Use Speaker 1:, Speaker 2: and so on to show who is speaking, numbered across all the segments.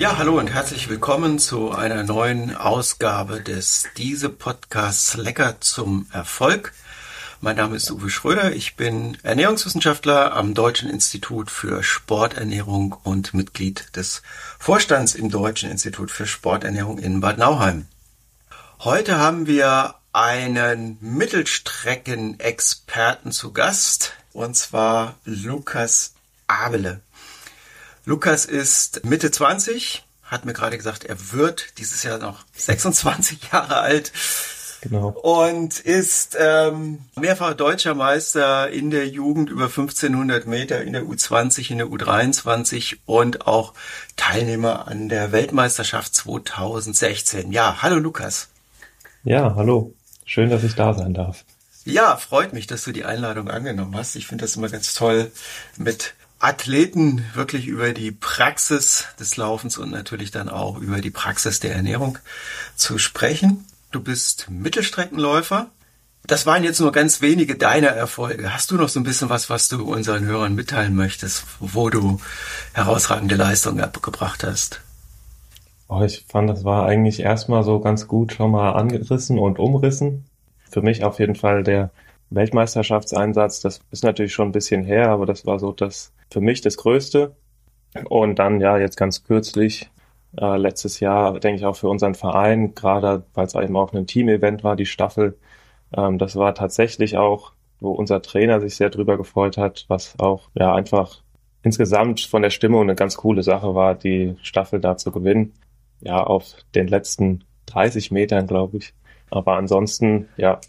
Speaker 1: Ja, hallo und herzlich willkommen zu einer neuen Ausgabe des Diese Podcasts Lecker zum Erfolg. Mein Name ist Uwe Schröder. Ich bin Ernährungswissenschaftler am Deutschen Institut für Sporternährung und Mitglied des Vorstands im Deutschen Institut für Sporternährung in Bad Nauheim. Heute haben wir einen Mittelstreckenexperten zu Gast, und zwar Lukas Abele. Lukas ist Mitte 20, hat mir gerade gesagt, er wird dieses Jahr noch 26 Jahre alt. Genau. Und ist ähm, mehrfacher deutscher Meister in der Jugend über 1500 Meter, in der U20, in der U23 und auch Teilnehmer an der Weltmeisterschaft 2016. Ja, hallo Lukas.
Speaker 2: Ja, hallo. Schön, dass ich da sein darf.
Speaker 1: Ja, freut mich, dass du die Einladung angenommen hast. Ich finde das immer ganz toll, mit Athleten wirklich über die Praxis des Laufens und natürlich dann auch über die Praxis der Ernährung zu sprechen. Du bist Mittelstreckenläufer. Das waren jetzt nur ganz wenige deiner Erfolge. Hast du noch so ein bisschen was, was du unseren Hörern mitteilen möchtest, wo du herausragende Leistungen abgebracht hast?
Speaker 2: Oh, ich fand, das war eigentlich erstmal so ganz gut schon mal angerissen und umrissen. Für mich auf jeden Fall der Weltmeisterschaftseinsatz, das ist natürlich schon ein bisschen her, aber das war so das für mich das Größte. Und dann ja jetzt ganz kürzlich, äh, letztes Jahr, denke ich auch für unseren Verein, gerade weil es eben auch ein Team-Event war, die Staffel, ähm, das war tatsächlich auch, wo unser Trainer sich sehr drüber gefreut hat, was auch ja einfach insgesamt von der Stimmung eine ganz coole Sache war, die Staffel da zu gewinnen. Ja, auf den letzten 30 Metern, glaube ich. Aber ansonsten, ja,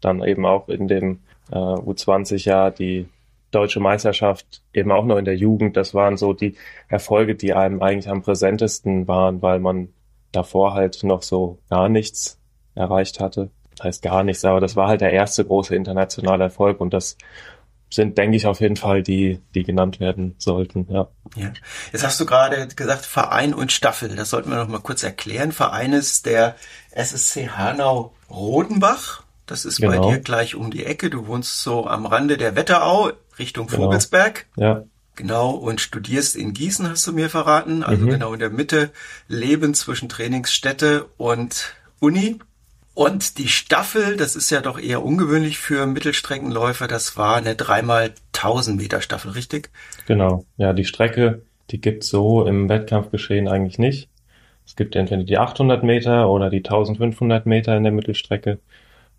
Speaker 2: dann eben auch in dem äh, U20-Jahr die deutsche Meisterschaft eben auch noch in der Jugend. Das waren so die Erfolge, die einem eigentlich am präsentesten waren, weil man davor halt noch so gar nichts erreicht hatte. Das heißt gar nichts, aber das war halt der erste große internationale Erfolg und das sind, denke ich, auf jeden Fall die, die genannt werden sollten. Ja.
Speaker 1: ja. Jetzt hast du gerade gesagt Verein und Staffel. Das sollten wir noch mal kurz erklären. Verein ist der SSC Hanau Rodenbach. Das ist genau. bei dir gleich um die Ecke. Du wohnst so am Rande der Wetterau Richtung genau. Vogelsberg. Ja. Genau, und studierst in Gießen, hast du mir verraten. Also mhm. genau in der Mitte, Leben zwischen Trainingsstätte und Uni. Und die Staffel, das ist ja doch eher ungewöhnlich für Mittelstreckenläufer, das war eine dreimal 1000 Meter Staffel, richtig?
Speaker 2: Genau, ja, die Strecke, die gibt's so im Wettkampfgeschehen eigentlich nicht. Es gibt entweder die 800 Meter oder die 1500 Meter in der Mittelstrecke.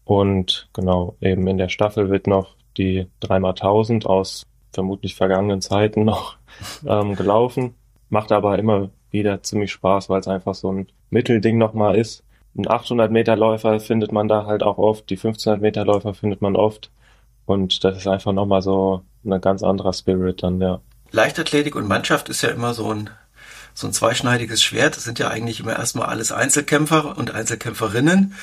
Speaker 2: Und genau, eben in der Staffel wird noch die 3x1000 aus vermutlich vergangenen Zeiten noch ähm, gelaufen. Macht aber immer wieder ziemlich Spaß, weil es einfach so ein Mittelding nochmal ist. Ein 800 Meter Läufer findet man da halt auch oft, die 1500 Meter Läufer findet man oft. Und das ist einfach nochmal so ein ganz anderer Spirit dann, ja.
Speaker 1: Leichtathletik und Mannschaft ist ja immer so ein so ein zweischneidiges Schwert. Das sind ja eigentlich immer erstmal alles Einzelkämpfer und Einzelkämpferinnen.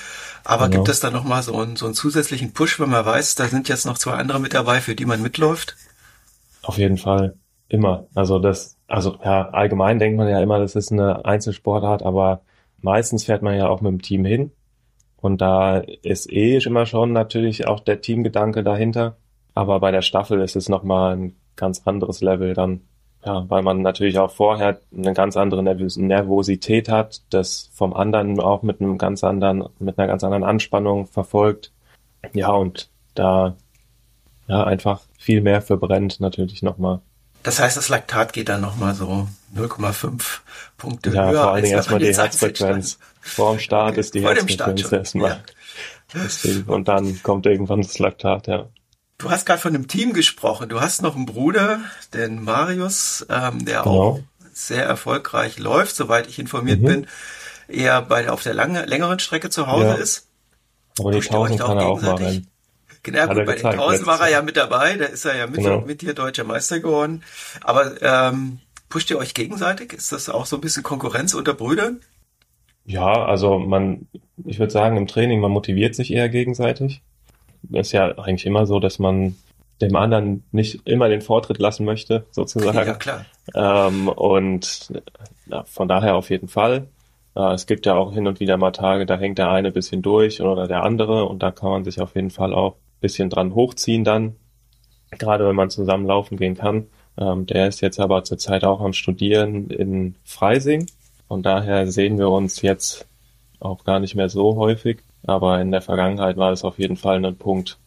Speaker 1: Aber genau. gibt es da nochmal so einen, so einen zusätzlichen Push, wenn man weiß, da sind jetzt noch zwei andere mit dabei, für die man mitläuft?
Speaker 2: Auf jeden Fall. Immer. Also das, also ja, allgemein denkt man ja immer, das ist eine Einzelsportart, aber meistens fährt man ja auch mit dem Team hin. Und da ist eh immer schon natürlich auch der Teamgedanke dahinter. Aber bei der Staffel ist es nochmal ein ganz anderes Level dann. Ja, weil man natürlich auch vorher eine ganz andere Nervosität hat, das vom anderen auch mit einem ganz anderen, mit einer ganz anderen Anspannung verfolgt. Ja, und da ja einfach viel mehr verbrennt natürlich nochmal.
Speaker 1: Das heißt, das Laktat geht dann nochmal so 0,5 Punkte
Speaker 2: ja,
Speaker 1: höher.
Speaker 2: Ja, vor allen Dingen erstmal die Herzfrequenz. Vor dem Start okay, ist die Herzfrequenz erstmal. Ja. Und dann kommt irgendwann das Laktat, ja.
Speaker 1: Du hast gerade von einem Team gesprochen. Du hast noch einen Bruder, den Marius, ähm, der genau. auch sehr erfolgreich läuft, soweit ich informiert mhm. bin, eher bei auf der lange, längeren Strecke zu Hause ja. ist.
Speaker 2: Aber die 1000 kann er auch mal rennen.
Speaker 1: Genau, gut, bei den 1000 war er ja mit dabei, da ist er ja mit, genau. mit dir deutscher Meister geworden. Aber ähm, pusht ihr euch gegenseitig? Ist das auch so ein bisschen Konkurrenz unter Brüdern?
Speaker 2: Ja, also man, ich würde sagen, im Training, man motiviert sich eher gegenseitig ist ja eigentlich immer so, dass man dem anderen nicht immer den Vortritt lassen möchte, sozusagen.
Speaker 1: Ja, klar.
Speaker 2: Ähm, und ja, von daher auf jeden Fall. Äh, es gibt ja auch hin und wieder mal Tage, da hängt der eine bisschen durch oder der andere und da kann man sich auf jeden Fall auch ein bisschen dran hochziehen dann. Gerade wenn man zusammen laufen gehen kann. Ähm, der ist jetzt aber zurzeit auch am Studieren in Freising Von daher sehen wir uns jetzt auch gar nicht mehr so häufig. Aber in der Vergangenheit war es auf jeden Fall ein Punkt,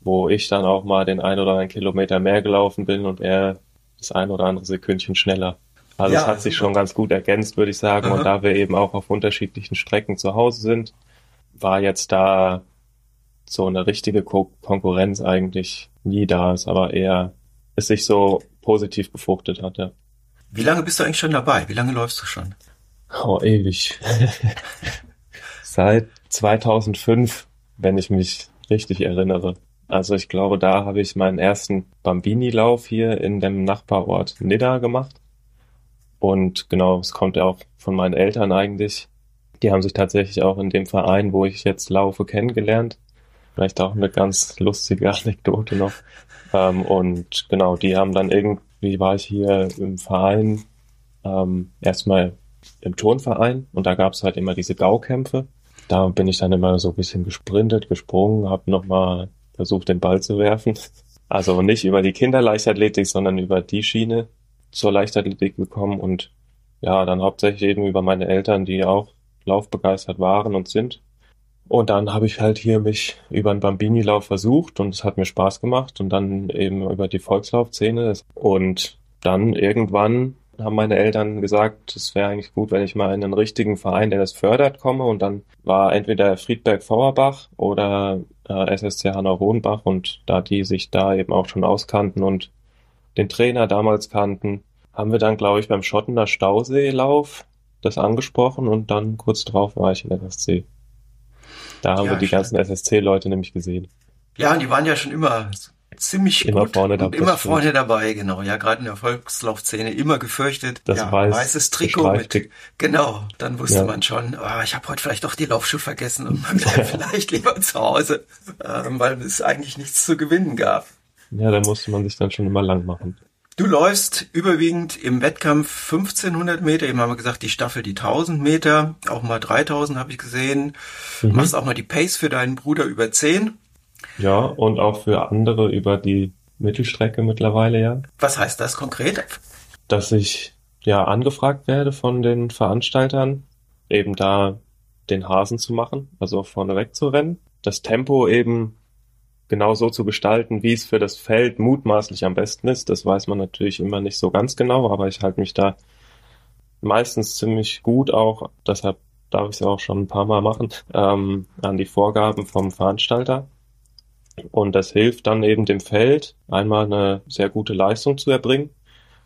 Speaker 2: wo ich dann auch mal den ein oder anderen Kilometer mehr gelaufen bin und er das ein oder andere Sekündchen schneller. Also ja, es hat sich schon ganz gut ergänzt, würde ich sagen. Aha. Und da wir eben auch auf unterschiedlichen Strecken zu Hause sind, war jetzt da so eine richtige Ko Konkurrenz eigentlich nie da ist, aber eher es sich so positiv befruchtet hat, ja.
Speaker 1: Wie lange bist du eigentlich schon dabei? Wie lange läufst du schon?
Speaker 2: Oh, ewig. Seit 2005, wenn ich mich richtig erinnere. Also ich glaube, da habe ich meinen ersten Bambini-Lauf hier in dem Nachbarort Nidda gemacht. Und genau, es kommt ja auch von meinen Eltern eigentlich. Die haben sich tatsächlich auch in dem Verein, wo ich jetzt laufe, kennengelernt. Vielleicht auch eine ganz lustige Anekdote noch. Ähm, und genau, die haben dann irgendwie, war ich hier im Verein, ähm, erstmal im Turnverein und da gab es halt immer diese Gaukämpfe. Da bin ich dann immer so ein bisschen gesprintet, gesprungen, habe nochmal versucht, den Ball zu werfen. Also nicht über die Kinderleichtathletik, sondern über die Schiene zur Leichtathletik gekommen und ja, dann hauptsächlich eben über meine Eltern, die auch laufbegeistert waren und sind. Und dann habe ich halt hier mich über einen Bambini-Lauf versucht und es hat mir Spaß gemacht und dann eben über die Volkslaufszene. Und dann irgendwann haben meine Eltern gesagt, es wäre eigentlich gut, wenn ich mal in einen richtigen Verein, der das fördert, komme. Und dann war entweder Friedberg Fauerbach oder äh, SSC Hanau-Hohenbach und da die sich da eben auch schon auskannten und den Trainer damals kannten, haben wir dann, glaube ich, beim Schottener Stauseelauf das angesprochen und dann kurz drauf war ich in der SSC. Da haben ja, wir die ganzen SSC-Leute nämlich gesehen.
Speaker 1: Ja, und die waren ja schon immer ziemlich
Speaker 2: immer gut vorne
Speaker 1: und immer vorne dabei, genau. Ja, gerade in der Volkslaufszene immer gefürchtet.
Speaker 2: Das
Speaker 1: ja,
Speaker 2: weiß,
Speaker 1: weißes Trikot mit. Genau, dann wusste ja. man schon, oh, ich habe heute vielleicht doch die Laufschuhe vergessen und man bleibt vielleicht lieber zu Hause, ähm, weil es eigentlich nichts zu gewinnen gab.
Speaker 2: Ja, da musste man sich dann schon immer lang machen.
Speaker 1: Du läufst überwiegend im Wettkampf 1500 Meter, eben haben wir gesagt, die Staffel die 1000 Meter, auch mal 3000 habe ich gesehen. Mhm. Machst auch mal die Pace für deinen Bruder über 10.
Speaker 2: Ja, und auch für andere über die Mittelstrecke mittlerweile, ja.
Speaker 1: Was heißt das konkret?
Speaker 2: Dass ich ja angefragt werde von den Veranstaltern, eben da den Hasen zu machen, also vorneweg zu rennen. Das Tempo eben genau so zu gestalten, wie es für das Feld mutmaßlich am besten ist. Das weiß man natürlich immer nicht so ganz genau, aber ich halte mich da meistens ziemlich gut auch, deshalb darf ich es auch schon ein paar Mal machen, ähm, an die Vorgaben vom Veranstalter. Und das hilft dann eben dem Feld, einmal eine sehr gute Leistung zu erbringen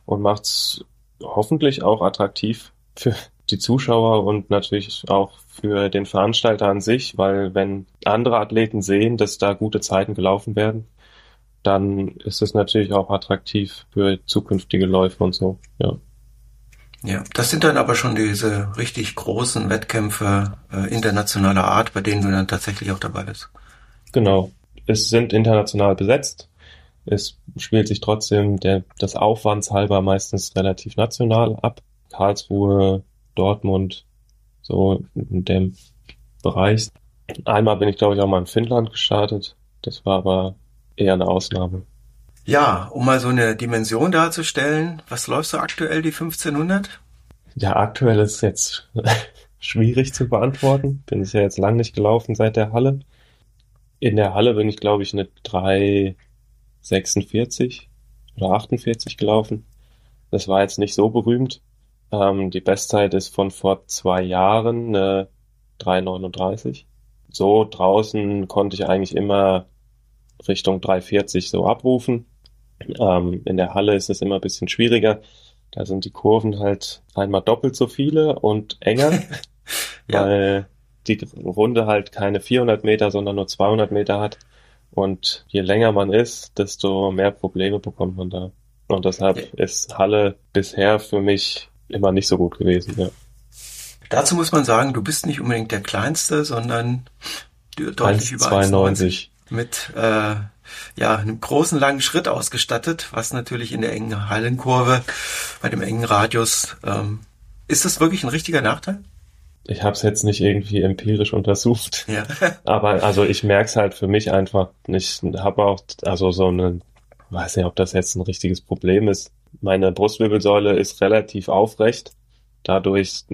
Speaker 2: und macht es hoffentlich auch attraktiv für die Zuschauer und natürlich auch für den Veranstalter an sich, weil wenn andere Athleten sehen, dass da gute Zeiten gelaufen werden, dann ist es natürlich auch attraktiv für zukünftige Läufe und so, ja.
Speaker 1: Ja, das sind dann aber schon diese richtig großen Wettkämpfe äh, internationaler Art, bei denen du dann tatsächlich auch dabei bist.
Speaker 2: Genau. Es sind international besetzt. Es spielt sich trotzdem der, das Aufwandshalber meistens relativ national ab. Karlsruhe, Dortmund, so in dem Bereich. Einmal bin ich, glaube ich, auch mal in Finnland gestartet. Das war aber eher eine Ausnahme.
Speaker 1: Ja, um mal so eine Dimension darzustellen, was läufst du aktuell, die 1500?
Speaker 2: Ja, aktuell ist jetzt schwierig zu beantworten. Bin ich ja jetzt lang nicht gelaufen seit der Halle. In der Halle bin ich, glaube ich, eine 346 oder 48 gelaufen. Das war jetzt nicht so berühmt. Ähm, die Bestzeit ist von vor zwei Jahren äh, 3,39. So draußen konnte ich eigentlich immer Richtung 3,40 so abrufen. Ähm, in der Halle ist es immer ein bisschen schwieriger. Da sind die Kurven halt einmal doppelt so viele und enger, ja. weil die Runde halt keine 400 Meter, sondern nur 200 Meter hat. Und je länger man ist, desto mehr Probleme bekommt man da. Und deshalb ja. ist Halle bisher für mich immer nicht so gut gewesen, ja.
Speaker 1: Dazu muss man sagen, du bist nicht unbedingt der Kleinste, sondern deutlich 1, über 92 mit äh, ja einem großen langen Schritt ausgestattet, was natürlich in der engen Hallenkurve bei dem engen Radius ähm, ist das wirklich ein richtiger Nachteil?
Speaker 2: Ich habe es jetzt nicht irgendwie empirisch untersucht, ja. aber also ich merke es halt für mich einfach nicht. Habe auch also so eine, weiß nicht, ob das jetzt ein richtiges Problem ist. Meine Brustwirbelsäule ist relativ aufrecht. Dadurch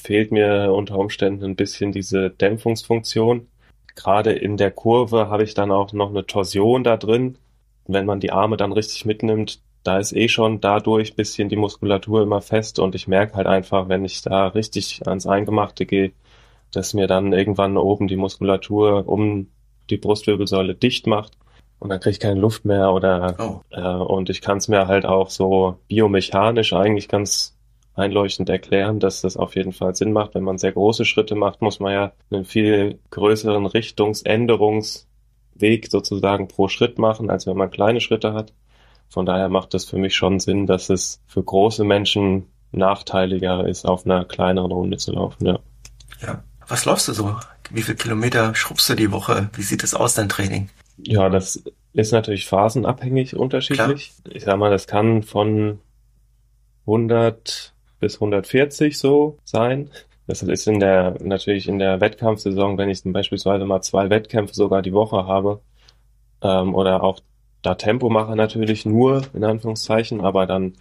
Speaker 2: fehlt mir unter Umständen ein bisschen diese Dämpfungsfunktion. Gerade in der Kurve habe ich dann auch noch eine Torsion da drin. Wenn man die Arme dann richtig mitnimmt, da ist eh schon dadurch bisschen die Muskulatur immer fest und ich merke halt einfach, wenn ich da richtig ans Eingemachte gehe, dass mir dann irgendwann oben die Muskulatur um die Brustwirbelsäule dicht macht und dann kriege ich keine Luft mehr oder oh. äh, und ich kann es mir halt auch so biomechanisch eigentlich ganz einleuchtend erklären, dass das auf jeden Fall Sinn macht. Wenn man sehr große Schritte macht, muss man ja einen viel größeren Richtungsänderungsweg sozusagen pro Schritt machen, als wenn man kleine Schritte hat. Von daher macht es für mich schon Sinn, dass es für große Menschen nachteiliger ist, auf einer kleineren Runde zu laufen, ja.
Speaker 1: Ja. Was läufst du so? Wie viele Kilometer schrubbst du die Woche? Wie sieht es aus, dein Training?
Speaker 2: Ja, das ist natürlich phasenabhängig unterschiedlich. Klar. Ich sag mal, das kann von 100 bis 140 so sein. Das ist in der, natürlich in der Wettkampfsaison, wenn ich beispielsweise mal zwei Wettkämpfe sogar die Woche habe, ähm, oder auch da Tempo mache natürlich nur, in Anführungszeichen, aber dann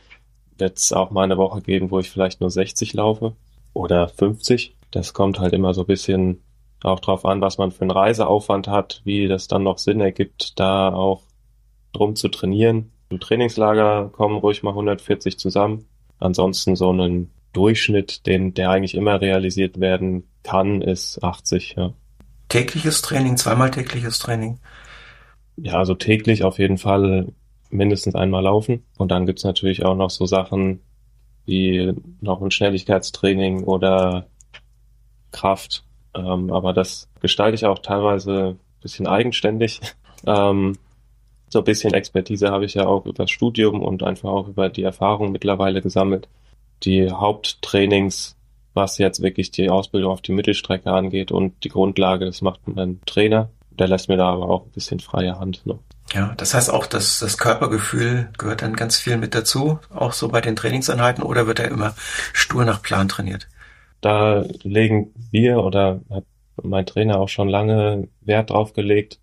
Speaker 2: wird es auch mal eine Woche geben, wo ich vielleicht nur 60 laufe oder 50. Das kommt halt immer so ein bisschen auch drauf an, was man für einen Reiseaufwand hat, wie das dann noch Sinn ergibt, da auch drum zu trainieren. Im Trainingslager kommen ruhig mal 140 zusammen. Ansonsten so einen Durchschnitt, den, der eigentlich immer realisiert werden kann, ist 80, ja.
Speaker 1: Tägliches Training, zweimal tägliches Training?
Speaker 2: Ja, also täglich auf jeden Fall mindestens einmal laufen. Und dann gibt's natürlich auch noch so Sachen wie noch ein Schnelligkeitstraining oder Kraft. Ähm, aber das gestalte ich auch teilweise ein bisschen eigenständig. Ähm, so ein bisschen Expertise habe ich ja auch über das Studium und einfach auch über die Erfahrung mittlerweile gesammelt. Die Haupttrainings, was jetzt wirklich die Ausbildung auf die Mittelstrecke angeht und die Grundlage, das macht mein Trainer der lässt mir da aber auch ein bisschen freie Hand. Ne?
Speaker 1: Ja, das heißt auch, dass das Körpergefühl gehört dann ganz viel mit dazu, auch so bei den Trainingseinheiten, oder wird er immer stur nach Plan trainiert?
Speaker 2: Da legen wir oder hat mein Trainer auch schon lange Wert drauf gelegt,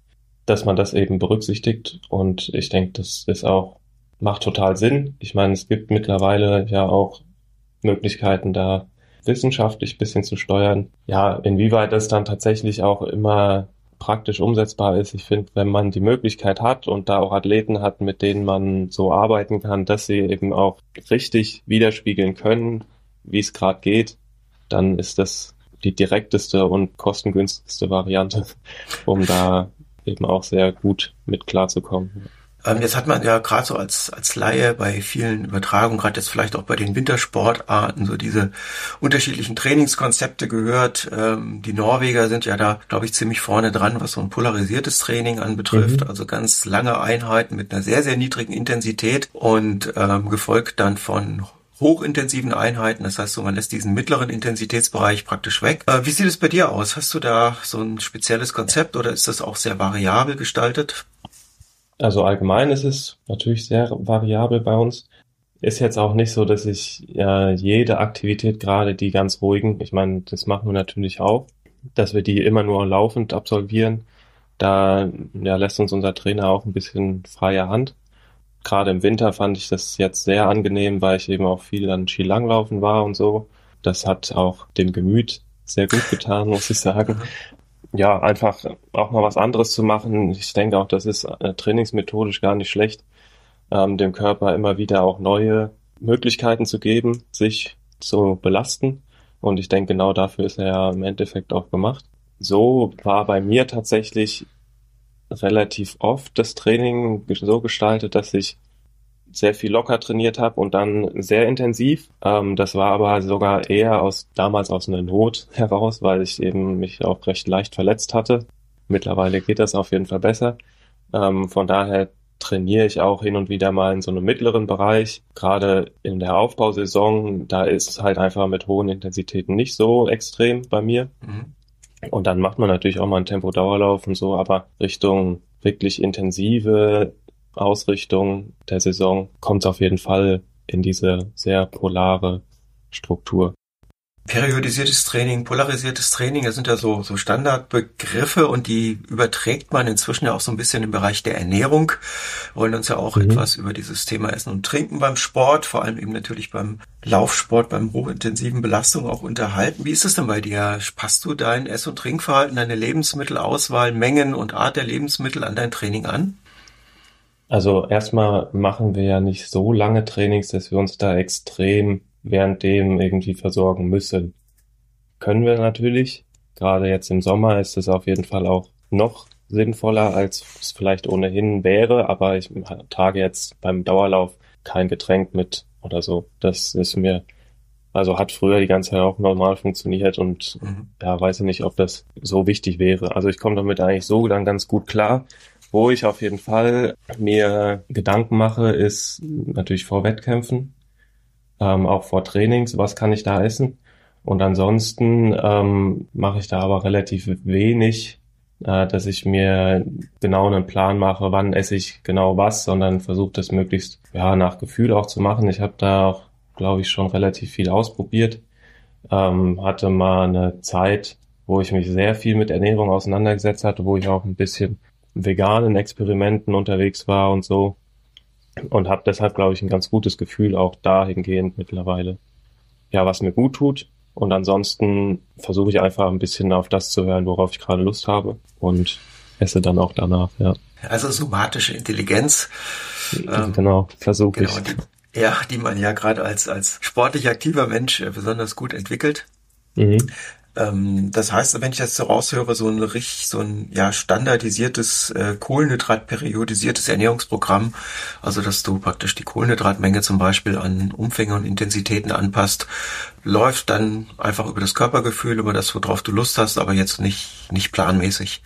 Speaker 2: dass man das eben berücksichtigt. Und ich denke, das ist auch, macht total Sinn. Ich meine, es gibt mittlerweile ja auch Möglichkeiten, da wissenschaftlich bisschen zu steuern. Ja, inwieweit das dann tatsächlich auch immer praktisch umsetzbar ist. Ich finde, wenn man die Möglichkeit hat und da auch Athleten hat, mit denen man so arbeiten kann, dass sie eben auch richtig widerspiegeln können, wie es gerade geht, dann ist das die direkteste und kostengünstigste Variante, um da eben auch sehr gut mit klarzukommen.
Speaker 1: Ähm, jetzt hat man ja gerade so als, als Laie bei vielen Übertragungen, gerade jetzt vielleicht auch bei den Wintersportarten, so diese unterschiedlichen Trainingskonzepte gehört. Ähm, die Norweger sind ja da, glaube ich, ziemlich vorne dran, was so ein polarisiertes Training anbetrifft. Mhm. Also ganz lange Einheiten mit einer sehr, sehr niedrigen Intensität und ähm, gefolgt dann von hochintensiven Einheiten. Das heißt, so man lässt diesen mittleren Intensitätsbereich praktisch weg. Äh, wie sieht es bei dir aus? Hast du da so ein spezielles Konzept oder ist das auch sehr variabel gestaltet?
Speaker 2: Also allgemein ist es natürlich sehr variabel bei uns. Ist jetzt auch nicht so, dass ich ja jede Aktivität, gerade die ganz ruhigen, ich meine, das machen wir natürlich auch, dass wir die immer nur laufend absolvieren. Da ja, lässt uns unser Trainer auch ein bisschen freie Hand. Gerade im Winter fand ich das jetzt sehr angenehm, weil ich eben auch viel an Skilanglaufen war und so. Das hat auch dem Gemüt sehr gut getan, muss ich sagen ja, einfach auch mal was anderes zu machen. Ich denke auch, das ist äh, trainingsmethodisch gar nicht schlecht, ähm, dem Körper immer wieder auch neue Möglichkeiten zu geben, sich zu belasten. Und ich denke, genau dafür ist er ja im Endeffekt auch gemacht. So war bei mir tatsächlich relativ oft das Training so gestaltet, dass ich sehr viel locker trainiert habe und dann sehr intensiv. Ähm, das war aber sogar eher aus damals aus einer Not heraus, weil ich eben mich auch recht leicht verletzt hatte. Mittlerweile geht das auf jeden Fall besser. Ähm, von daher trainiere ich auch hin und wieder mal in so einem mittleren Bereich. Gerade in der Aufbausaison, da ist es halt einfach mit hohen Intensitäten nicht so extrem bei mir. Mhm. Und dann macht man natürlich auch mal einen Tempo-Dauerlauf und so, aber Richtung wirklich intensive Ausrichtung der Saison kommt es auf jeden Fall in diese sehr polare Struktur.
Speaker 1: Periodisiertes Training, polarisiertes Training, das sind ja so, so Standardbegriffe und die überträgt man inzwischen ja auch so ein bisschen im Bereich der Ernährung. Wir wollen uns ja auch mhm. etwas über dieses Thema Essen und Trinken beim Sport, vor allem eben natürlich beim Laufsport, beim hochintensiven Belastung auch unterhalten. Wie ist es denn bei dir? Passt du dein Ess- und Trinkverhalten, deine Lebensmittelauswahl, Mengen und Art der Lebensmittel an dein Training an?
Speaker 2: Also erstmal machen wir ja nicht so lange Trainings, dass wir uns da extrem währenddem irgendwie versorgen müssen. Können wir natürlich. Gerade jetzt im Sommer ist es auf jeden Fall auch noch sinnvoller, als es vielleicht ohnehin wäre, aber ich trage jetzt beim Dauerlauf kein Getränk mit oder so. Das ist mir, also hat früher die ganze Zeit auch normal funktioniert und mhm. ja, weiß ich nicht, ob das so wichtig wäre. Also ich komme damit eigentlich so dann ganz gut klar. Wo ich auf jeden Fall mir Gedanken mache, ist natürlich vor Wettkämpfen ähm, auch vor Trainings, was kann ich da essen? Und ansonsten ähm, mache ich da aber relativ wenig, äh, dass ich mir genau einen Plan mache, wann esse ich genau was, sondern versuche das möglichst ja nach Gefühl auch zu machen. Ich habe da auch, glaube ich, schon relativ viel ausprobiert. Ähm, hatte mal eine Zeit, wo ich mich sehr viel mit Ernährung auseinandergesetzt hatte, wo ich auch ein bisschen veganen Experimenten unterwegs war und so und habe deshalb, glaube ich, ein ganz gutes Gefühl auch dahingehend mittlerweile. Ja, was mir gut tut. Und ansonsten versuche ich einfach ein bisschen auf das zu hören, worauf ich gerade Lust habe und esse dann auch danach, ja.
Speaker 1: Also somatische Intelligenz.
Speaker 2: Ähm, genau, versuche genau, ich.
Speaker 1: Die, ja, die man ja gerade als, als sportlich aktiver Mensch äh, besonders gut entwickelt. Mhm. Ähm, das heißt, wenn ich das so raushöre, so ein richtig, so ein ja standardisiertes äh, Kohlenhydrat-periodisiertes Ernährungsprogramm, also dass du praktisch die Kohlenhydratmenge zum Beispiel an Umfänge und Intensitäten anpasst, läuft dann einfach über das Körpergefühl, über das, worauf du Lust hast, aber jetzt nicht nicht planmäßig.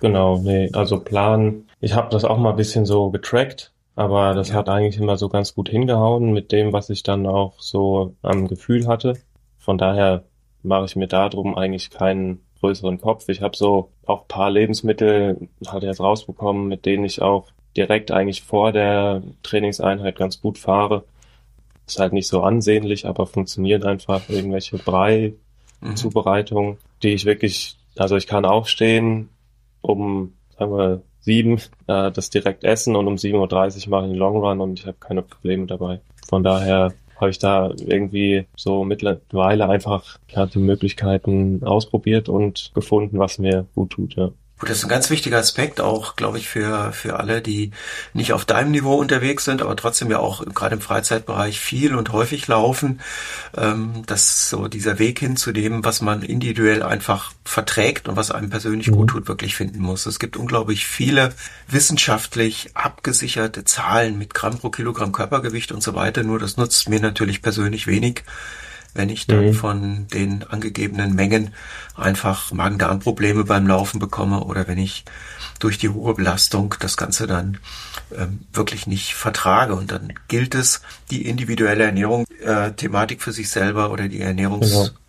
Speaker 2: Genau, nee, also Plan. Ich habe das auch mal ein bisschen so getrackt, aber das ja. hat eigentlich immer so ganz gut hingehauen mit dem, was ich dann auch so am Gefühl hatte. Von daher mache ich mir darum eigentlich keinen größeren Kopf. Ich habe so auch paar Lebensmittel halt jetzt rausbekommen, mit denen ich auch direkt eigentlich vor der Trainingseinheit ganz gut fahre. Ist halt nicht so ansehnlich, aber funktioniert einfach. Irgendwelche Brei-Zubereitungen, mhm. die ich wirklich, also ich kann aufstehen, um, sagen wir, sieben, äh, das direkt essen und um 7.30 Uhr mache ich einen Long Run und ich habe keine Probleme dabei. Von daher habe ich da irgendwie so mittlerweile einfach die Möglichkeiten ausprobiert und gefunden, was mir gut tut, ja.
Speaker 1: Gut, das ist ein ganz wichtiger Aspekt auch, glaube ich, für, für alle, die nicht auf deinem Niveau unterwegs sind, aber trotzdem ja auch gerade im Freizeitbereich viel und häufig laufen, ähm, dass so dieser Weg hin zu dem, was man individuell einfach verträgt und was einem persönlich mhm. gut tut, wirklich finden muss. Es gibt unglaublich viele wissenschaftlich abgesicherte Zahlen mit Gramm pro Kilogramm Körpergewicht und so weiter, nur das nutzt mir natürlich persönlich wenig wenn ich dann mhm. von den angegebenen Mengen einfach Magen-Darm-Probleme beim Laufen bekomme oder wenn ich durch die hohe Belastung das Ganze dann ähm, wirklich nicht vertrage. Und dann gilt es, die individuelle Ernährung, äh, Thematik für sich selber oder die Ernährungslösungen genau.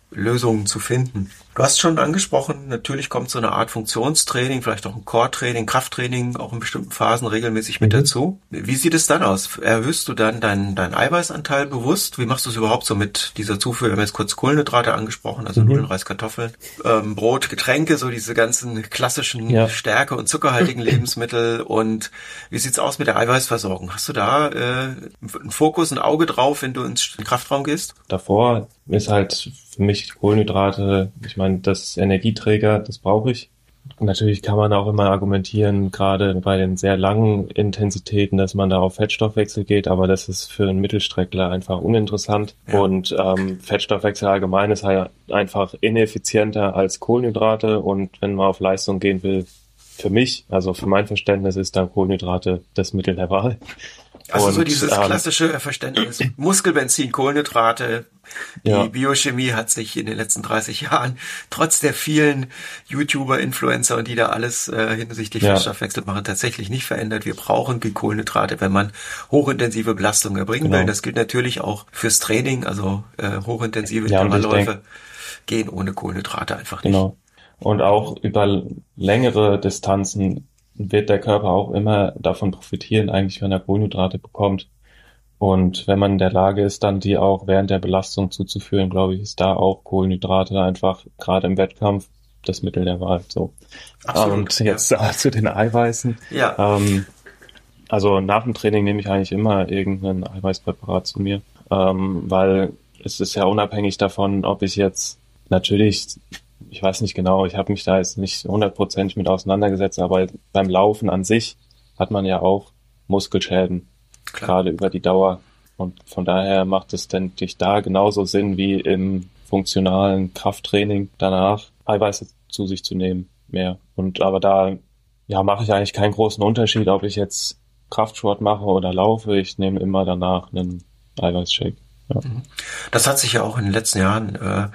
Speaker 1: Zu finden. Du hast schon angesprochen, natürlich kommt so eine Art Funktionstraining, vielleicht auch ein Core-Training, Krafttraining auch in bestimmten Phasen regelmäßig mit mhm. dazu. Wie sieht es dann aus? Erhöhst du dann deinen dein Eiweißanteil bewusst? Wie machst du es überhaupt so mit dieser Zufuhr? Wir haben jetzt kurz Kohlenhydrate angesprochen, also mhm. Nudeln, Reis, Kartoffeln, ähm, Brot, Getränke, so diese ganzen klassischen ja. Stärke- und zuckerhaltigen Lebensmittel. Und wie sieht's aus mit der Eiweißversorgung? Hast du da äh, einen Fokus, ein Auge drauf, wenn du ins Kraftraum gehst?
Speaker 2: Davor ist halt für mich Kohlenhydrate, ich meine, das Energieträger, das brauche ich. Natürlich kann man auch immer argumentieren, gerade bei den sehr langen Intensitäten, dass man da auf Fettstoffwechsel geht, aber das ist für einen Mittelstreckler einfach uninteressant. Ja. Und ähm, Fettstoffwechsel allgemein ist halt einfach ineffizienter als Kohlenhydrate und wenn man auf Leistung gehen will, für mich, also für mein Verständnis, ist dann Kohlenhydrate das Mittel der Wahl.
Speaker 1: Also und, so dieses ähm, klassische Verständnis. Muskelbenzin, Kohlenhydrate. Die ja. Biochemie hat sich in den letzten 30 Jahren, trotz der vielen YouTuber, Influencer und die da alles äh, hinsichtlich ja. Fettstoffwechsel machen, tatsächlich nicht verändert. Wir brauchen die Kohlenhydrate, wenn man hochintensive Belastung erbringen genau. will. Das gilt natürlich auch fürs Training, also äh, hochintensive ja, Intervallläufe gehen ohne Kohlenhydrate einfach nicht. Genau.
Speaker 2: Und auch über längere Distanzen wird der Körper auch immer davon profitieren, eigentlich, wenn er Kohlenhydrate bekommt. Und wenn man in der Lage ist, dann die auch während der Belastung zuzuführen, glaube ich, ist da auch Kohlenhydrate einfach gerade im Wettkampf das Mittel der Wahl. So. Absolut, und jetzt ja. zu den Eiweißen. Ja. Ähm, also nach dem Training nehme ich eigentlich immer irgendein Eiweißpräparat zu mir, ähm, weil es ist ja unabhängig davon, ob ich jetzt natürlich, ich weiß nicht genau, ich habe mich da jetzt nicht hundertprozentig mit auseinandergesetzt, aber beim Laufen an sich hat man ja auch Muskelschäden, Klar. gerade über die Dauer. Und von daher macht es, denke ich, da genauso Sinn wie im funktionalen Krafttraining danach Eiweiße zu sich zu nehmen, mehr. Und aber da ja mache ich eigentlich keinen großen Unterschied, ob ich jetzt Kraftsport mache oder laufe. Ich nehme immer danach einen Eiweißshake. Ja. Mhm.
Speaker 1: Das hat sich ja auch in den letzten Jahren äh,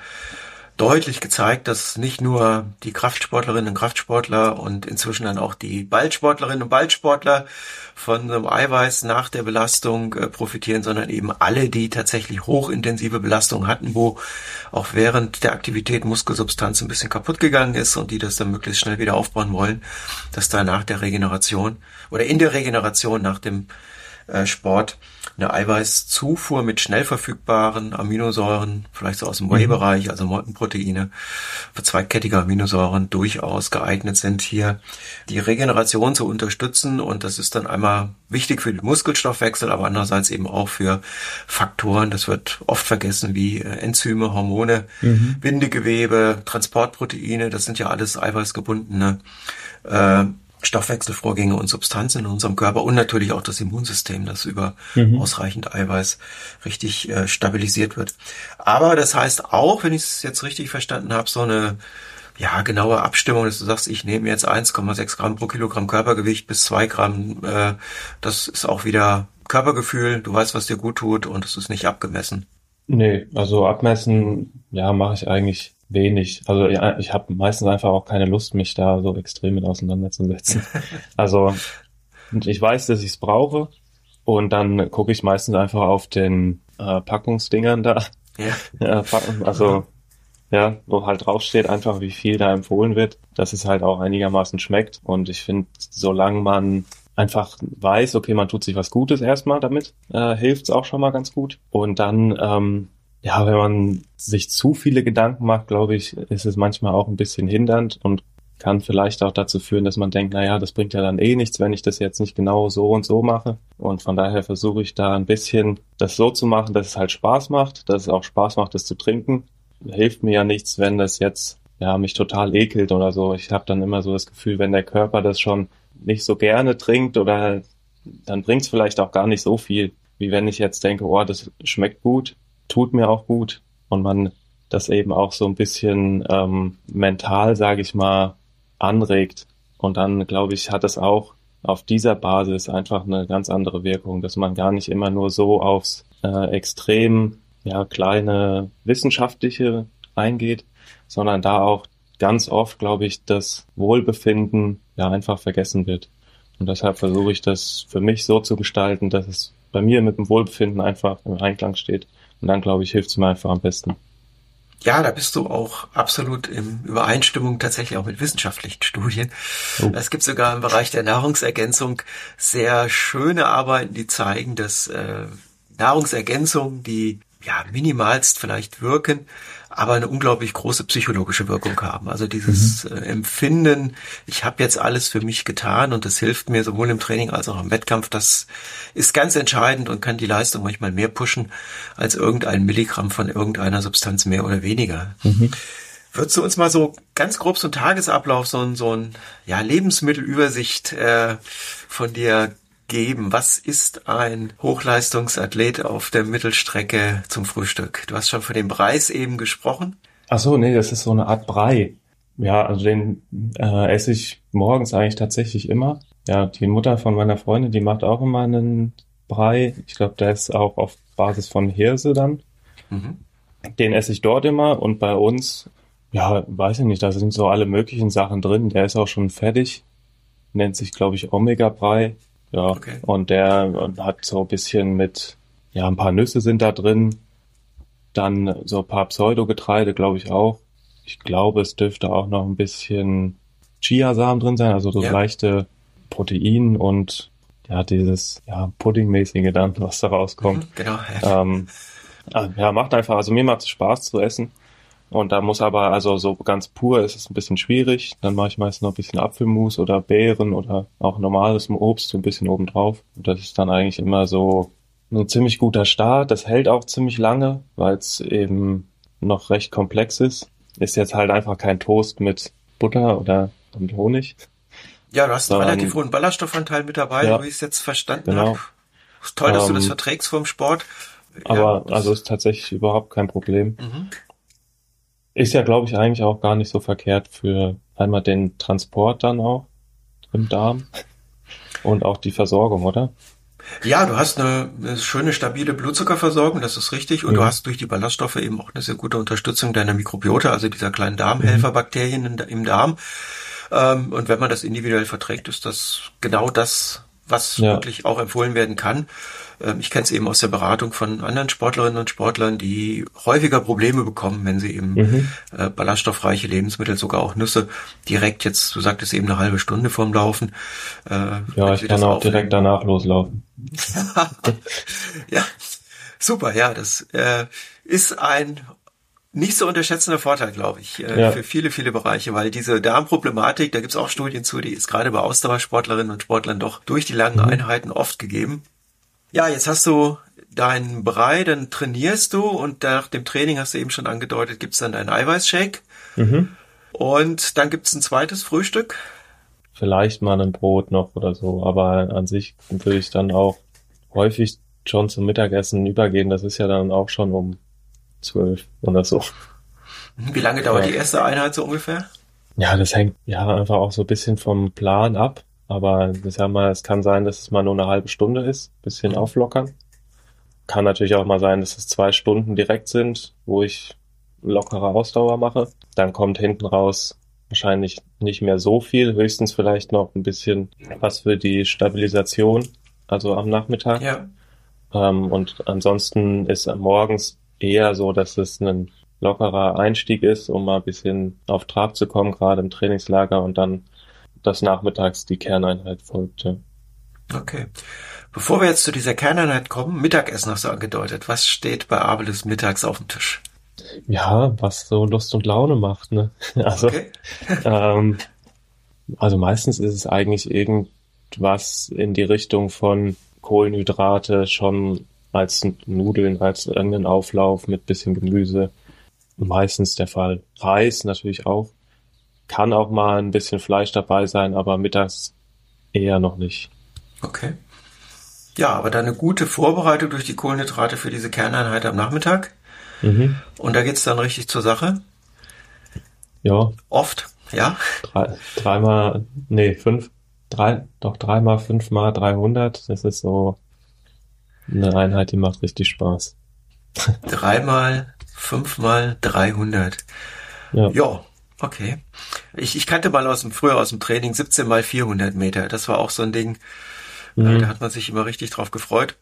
Speaker 1: deutlich gezeigt, dass nicht nur die Kraftsportlerinnen und Kraftsportler und inzwischen dann auch die Ballsportlerinnen und Ballsportler von einem Eiweiß nach der Belastung äh, profitieren, sondern eben alle, die tatsächlich hochintensive Belastung hatten, wo auch während der Aktivität Muskelsubstanz ein bisschen kaputt gegangen ist und die das dann möglichst schnell wieder aufbauen wollen, dass da nach der Regeneration oder in der Regeneration nach dem äh, Sport eine Eiweißzufuhr mit schnell verfügbaren Aminosäuren, vielleicht so aus dem Whey-Bereich, mhm. also Molkenproteine, verzweigkettige Aminosäuren durchaus geeignet sind, hier die Regeneration zu unterstützen. Und das ist dann einmal wichtig für den Muskelstoffwechsel, aber andererseits eben auch für Faktoren, das wird oft vergessen, wie äh, Enzyme, Hormone, mhm. Bindegewebe, Transportproteine, das sind ja alles eiweißgebundene äh, Stoffwechselvorgänge und Substanzen in unserem Körper und natürlich auch das Immunsystem, das über mhm. ausreichend Eiweiß richtig äh, stabilisiert wird. Aber das heißt auch, wenn ich es jetzt richtig verstanden habe, so eine ja, genaue Abstimmung, dass du sagst, ich nehme jetzt 1,6 Gramm pro Kilogramm Körpergewicht bis 2 Gramm, äh, das ist auch wieder Körpergefühl, du weißt, was dir gut tut und es ist nicht abgemessen.
Speaker 2: Nee, also abmessen, ja, mache ich eigentlich wenig. Also ja, ich habe meistens einfach auch keine Lust, mich da so extrem mit auseinanderzusetzen. also ich weiß, dass ich es brauche und dann gucke ich meistens einfach auf den äh, Packungsdingern da. Ja. ja also ja, wo halt draufsteht einfach, wie viel da empfohlen wird, dass es halt auch einigermaßen schmeckt. Und ich finde, solange man einfach weiß, okay, man tut sich was Gutes erstmal damit, äh, hilft es auch schon mal ganz gut. Und dann ähm, ja, wenn man sich zu viele Gedanken macht, glaube ich, ist es manchmal auch ein bisschen hindernd und kann vielleicht auch dazu führen, dass man denkt, naja, das bringt ja dann eh nichts, wenn ich das jetzt nicht genau so und so mache. Und von daher versuche ich da ein bisschen das so zu machen, dass es halt Spaß macht, dass es auch Spaß macht, das zu trinken. Hilft mir ja nichts, wenn das jetzt ja mich total ekelt oder so. Ich habe dann immer so das Gefühl, wenn der Körper das schon nicht so gerne trinkt oder dann bringt es vielleicht auch gar nicht so viel, wie wenn ich jetzt denke, oh, das schmeckt gut, tut mir auch gut und man das eben auch so ein bisschen ähm, mental, sage ich mal, anregt. Und dann, glaube ich, hat es auch auf dieser Basis einfach eine ganz andere Wirkung, dass man gar nicht immer nur so aufs äh, extrem ja, kleine wissenschaftliche eingeht, sondern da auch ganz oft, glaube ich, das Wohlbefinden ja einfach vergessen wird. Und deshalb versuche ich das für mich so zu gestalten, dass es bei mir mit dem Wohlbefinden einfach im Einklang steht. Und dann, glaube ich, hilft es mir einfach am besten.
Speaker 1: Ja, da bist du auch absolut in Übereinstimmung tatsächlich auch mit wissenschaftlichen Studien. Oh. Es gibt sogar im Bereich der Nahrungsergänzung sehr schöne Arbeiten, die zeigen, dass äh, Nahrungsergänzungen, die ja minimalst vielleicht wirken, aber eine unglaublich große psychologische Wirkung haben. Also dieses mhm. äh, Empfinden, ich habe jetzt alles für mich getan und das hilft mir sowohl im Training als auch im Wettkampf, das ist ganz entscheidend und kann die Leistung manchmal mehr pushen als irgendein Milligramm von irgendeiner Substanz mehr oder weniger. Mhm. Würdest du uns mal so ganz grob so ein Tagesablauf, so ein, so ein ja, Lebensmittelübersicht äh, von dir geben. Was ist ein Hochleistungsathlet auf der Mittelstrecke zum Frühstück? Du hast schon von dem Preis eben gesprochen.
Speaker 2: Ach so, nee, das ist so eine Art Brei. Ja, also den äh, esse ich morgens eigentlich tatsächlich immer. Ja, die Mutter von meiner Freundin, die macht auch immer einen Brei. Ich glaube, der ist auch auf Basis von Hirse dann. Mhm. Den esse ich dort immer und bei uns, ja, weiß ich nicht, da sind so alle möglichen Sachen drin. Der ist auch schon fertig. Nennt sich, glaube ich, Omega-Brei. Ja, okay. und der hat so ein bisschen mit, ja, ein paar Nüsse sind da drin, dann so ein paar Pseudogetreide, glaube ich auch. Ich glaube, es dürfte auch noch ein bisschen Chiasamen drin sein, also so ja. leichte Protein und ja, dieses ja, Puddingmäßige dann, was da rauskommt. Mhm, genau. Ähm, ja, macht einfach, also mir macht es Spaß zu essen. Und da muss aber, also so ganz pur ist es ein bisschen schwierig. Dann mache ich meist noch ein bisschen Apfelmus oder Beeren oder auch normales Obst so ein bisschen obendrauf. Und das ist dann eigentlich immer so ein ziemlich guter Start. Das hält auch ziemlich lange, weil es eben noch recht komplex ist. Ist jetzt halt einfach kein Toast mit Butter oder mit Honig.
Speaker 1: Ja, du hast einen relativ hohen Ballaststoffanteil mit dabei, ja, wie ich es jetzt verstanden genau. habe. Toll, dass ähm, du das ähm, verträgst vom Sport.
Speaker 2: Aber ja. also ist tatsächlich überhaupt kein Problem. Mhm. Ist ja, glaube ich, eigentlich auch gar nicht so verkehrt für einmal den Transport dann auch im Darm und auch die Versorgung, oder?
Speaker 1: Ja, du hast eine, eine schöne, stabile Blutzuckerversorgung, das ist richtig. Und mhm. du hast durch die Ballaststoffe eben auch eine sehr gute Unterstützung deiner Mikrobiota, also dieser kleinen Darmhelferbakterien im Darm. Ähm, und wenn man das individuell verträgt, ist das genau das, was ja. wirklich auch empfohlen werden kann. Ähm, ich kenne es eben aus der Beratung von anderen Sportlerinnen und Sportlern, die häufiger Probleme bekommen, wenn sie eben mhm. äh, ballaststoffreiche Lebensmittel, sogar auch Nüsse, direkt jetzt, du sagtest eben eine halbe Stunde vorm Laufen.
Speaker 2: Äh, ja, ich kann auch direkt danach loslaufen.
Speaker 1: ja, super, ja, das äh, ist ein nicht so unterschätzender Vorteil, glaube ich, äh, ja. für viele, viele Bereiche, weil diese Darmproblematik, da gibt's auch Studien zu, die ist gerade bei Ausdauersportlerinnen und Sportlern doch durch die langen mhm. Einheiten oft gegeben. Ja, jetzt hast du deinen Brei, dann trainierst du und nach dem Training hast du eben schon angedeutet, gibt's dann deinen Eiweißshake. Mhm. Und dann gibt's ein zweites Frühstück.
Speaker 2: Vielleicht mal ein Brot noch oder so, aber an sich würde ich dann auch häufig schon zum Mittagessen übergehen. Das ist ja dann auch schon um zwölf oder so.
Speaker 1: Wie lange dauert ja. die erste Einheit so ungefähr?
Speaker 2: Ja, das hängt ja einfach auch so ein bisschen vom Plan ab. Aber ich sag mal, es kann sein, dass es mal nur eine halbe Stunde ist, bisschen mhm. auflockern. Kann natürlich auch mal sein, dass es zwei Stunden direkt sind, wo ich lockere Ausdauer mache. Dann kommt hinten raus wahrscheinlich nicht mehr so viel, höchstens vielleicht noch ein bisschen was für die Stabilisation, also am Nachmittag. Ja. Ähm, und ansonsten ist morgens eher so, dass es ein lockerer Einstieg ist, um mal ein bisschen auf Trab zu kommen, gerade im Trainingslager und dann das nachmittags die Kerneinheit folgt. Ja.
Speaker 1: Okay. Bevor wir jetzt zu dieser Kerneinheit kommen, Mittagessen hast du angedeutet. Was steht bei Abeles mittags auf dem Tisch?
Speaker 2: Ja, was so Lust und Laune macht, ne? Also, okay. ähm, also meistens ist es eigentlich irgendwas in die Richtung von Kohlenhydrate, schon als Nudeln, als irgendeinen Auflauf mit bisschen Gemüse. Meistens der Fall. Reis natürlich auch. Kann auch mal ein bisschen Fleisch dabei sein, aber mittags eher noch nicht.
Speaker 1: Okay. Ja, aber dann eine gute Vorbereitung durch die Kohlenhydrate für diese Kerneinheit am Nachmittag. Mhm. Und da geht's dann richtig zur Sache.
Speaker 2: Ja.
Speaker 1: Oft, ja.
Speaker 2: Drei, dreimal, nee, fünf, drei, doch dreimal, fünfmal 300. Das ist so eine Einheit, die macht richtig Spaß.
Speaker 1: Dreimal, fünfmal 300. Ja. ja, okay. Ich, ich kannte mal aus dem, früher aus dem Training 17 mal 400 Meter. Das war auch so ein Ding. Äh, mhm. Da hat man sich immer richtig drauf gefreut.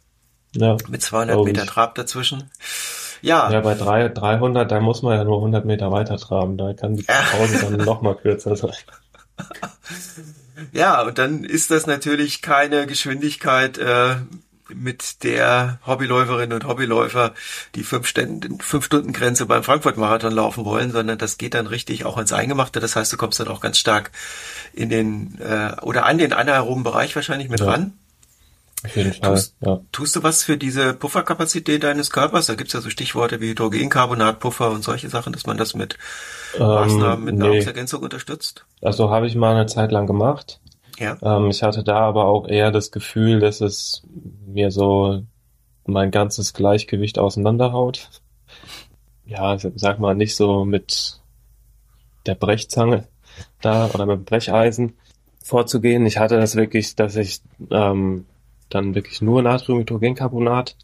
Speaker 1: Ja. Mit 200 Meter ich. Trab dazwischen.
Speaker 2: Ja. Ja, bei drei, 300, da muss man ja nur 100 Meter weiter traben. Da kann die Pause dann noch mal kürzer sein.
Speaker 1: Ja, und dann ist das natürlich keine Geschwindigkeit, äh, mit der Hobbyläuferinnen und Hobbyläufer die fünf, Stunden, fünf beim Frankfurt-Marathon laufen wollen, sondern das geht dann richtig auch ins Eingemachte. Das heißt, du kommst dann auch ganz stark in den äh, oder an den anaeroben Bereich wahrscheinlich mit ja. ran.
Speaker 2: Auf jeden Fall.
Speaker 1: Tust, ja. tust du was für diese Pufferkapazität deines Körpers? Da gibt's ja so Stichworte wie Hydrogencarbonat, Puffer und solche Sachen, dass man das mit ähm, Maßnahmen mit nee. Nahrungsergänzung unterstützt.
Speaker 2: Also habe ich mal eine Zeit lang gemacht. Ja. Ähm, ich hatte da aber auch eher das Gefühl, dass es mir so mein ganzes Gleichgewicht auseinanderhaut. Ja, sag mal, nicht so mit der Brechzange da oder mit dem Brecheisen vorzugehen. Ich hatte das wirklich, dass ich ähm, dann wirklich nur Natriumhydrogencarbonat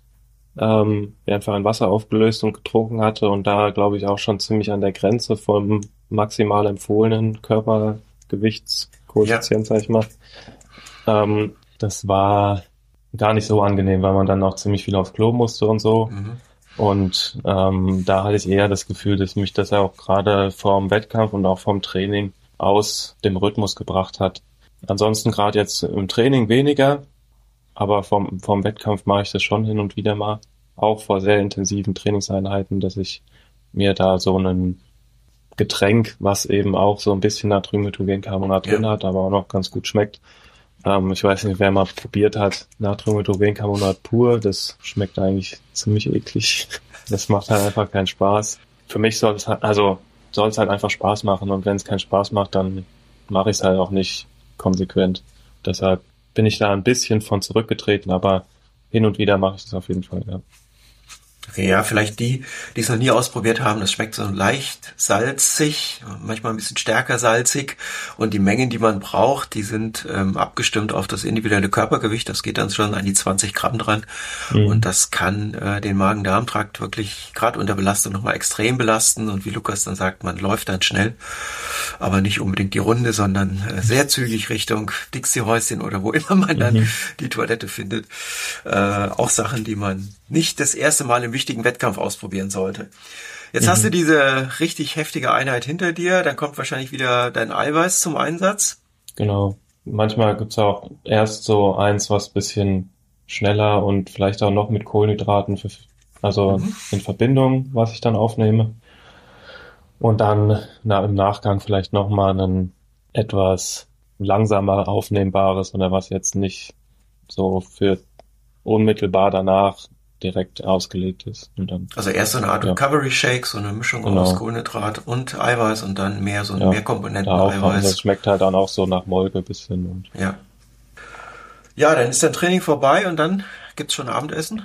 Speaker 2: ähm, einfach in Wasser aufgelöst und getrunken hatte und da glaube ich auch schon ziemlich an der Grenze vom maximal empfohlenen Körpergewichtskoeffizient, ja. sag ich mal. Ähm, das war gar nicht so angenehm, weil man dann auch ziemlich viel aufs Klo musste und so. Mhm. Und ähm, da hatte ich eher das Gefühl, dass mich das ja auch gerade vorm Wettkampf und auch vorm Training aus dem Rhythmus gebracht hat. Ansonsten gerade jetzt im Training weniger. aber vom, vom Wettkampf mache ich das schon hin und wieder mal. Auch vor sehr intensiven Trainingseinheiten, dass ich mir da so ein Getränk, was eben auch so ein bisschen Natriumhydrogencarbonat ja. drin hat, aber auch noch ganz gut schmeckt. Ähm, ich weiß nicht, wer mal probiert hat, Natriumhydrogencarbonat pur, das schmeckt eigentlich ziemlich eklig. Das macht halt einfach keinen Spaß. Für mich soll es halt, also soll es halt einfach Spaß machen und wenn es keinen Spaß macht, dann mache ich es halt auch nicht konsequent. Deshalb bin ich da ein bisschen von zurückgetreten, aber hin und wieder mache ich das auf jeden Fall, ja.
Speaker 1: Okay, ja, vielleicht die, die es noch nie ausprobiert haben, das schmeckt so leicht salzig, manchmal ein bisschen stärker salzig und die Mengen, die man braucht, die sind ähm, abgestimmt auf das individuelle Körpergewicht, das geht dann schon an die 20 Gramm dran mhm. und das kann äh, den Magen-Darm-Trakt wirklich gerade unter Belastung nochmal extrem belasten und wie Lukas dann sagt, man läuft dann schnell, aber nicht unbedingt die Runde, sondern äh, sehr zügig Richtung Dixie-Häuschen oder wo immer man dann mhm. die Toilette findet. Äh, auch Sachen, die man nicht das erste Mal im wichtigen Wettkampf ausprobieren sollte. Jetzt mhm. hast du mhm. diese richtig heftige Einheit hinter dir, dann kommt wahrscheinlich wieder dein Eiweiß zum Einsatz.
Speaker 2: Genau. Manchmal gibt's auch erst so eins, was bisschen schneller und vielleicht auch noch mit Kohlenhydraten, für, also mhm. in Verbindung, was ich dann aufnehme. Und dann na, im Nachgang vielleicht nochmal ein etwas langsamer aufnehmbares oder was jetzt nicht so für unmittelbar danach direkt ausgelegt ist.
Speaker 1: Und dann, also erst so eine Art ja. Recovery Shake, so eine Mischung genau. aus Kohlenhydrat und Eiweiß und dann mehr so ein ja, Mehrkomponenten Eiweiß.
Speaker 2: Das schmeckt halt dann auch so nach Molke bisschen. Und
Speaker 1: ja. Ja, dann ist dein Training vorbei und dann gibt's schon Abendessen?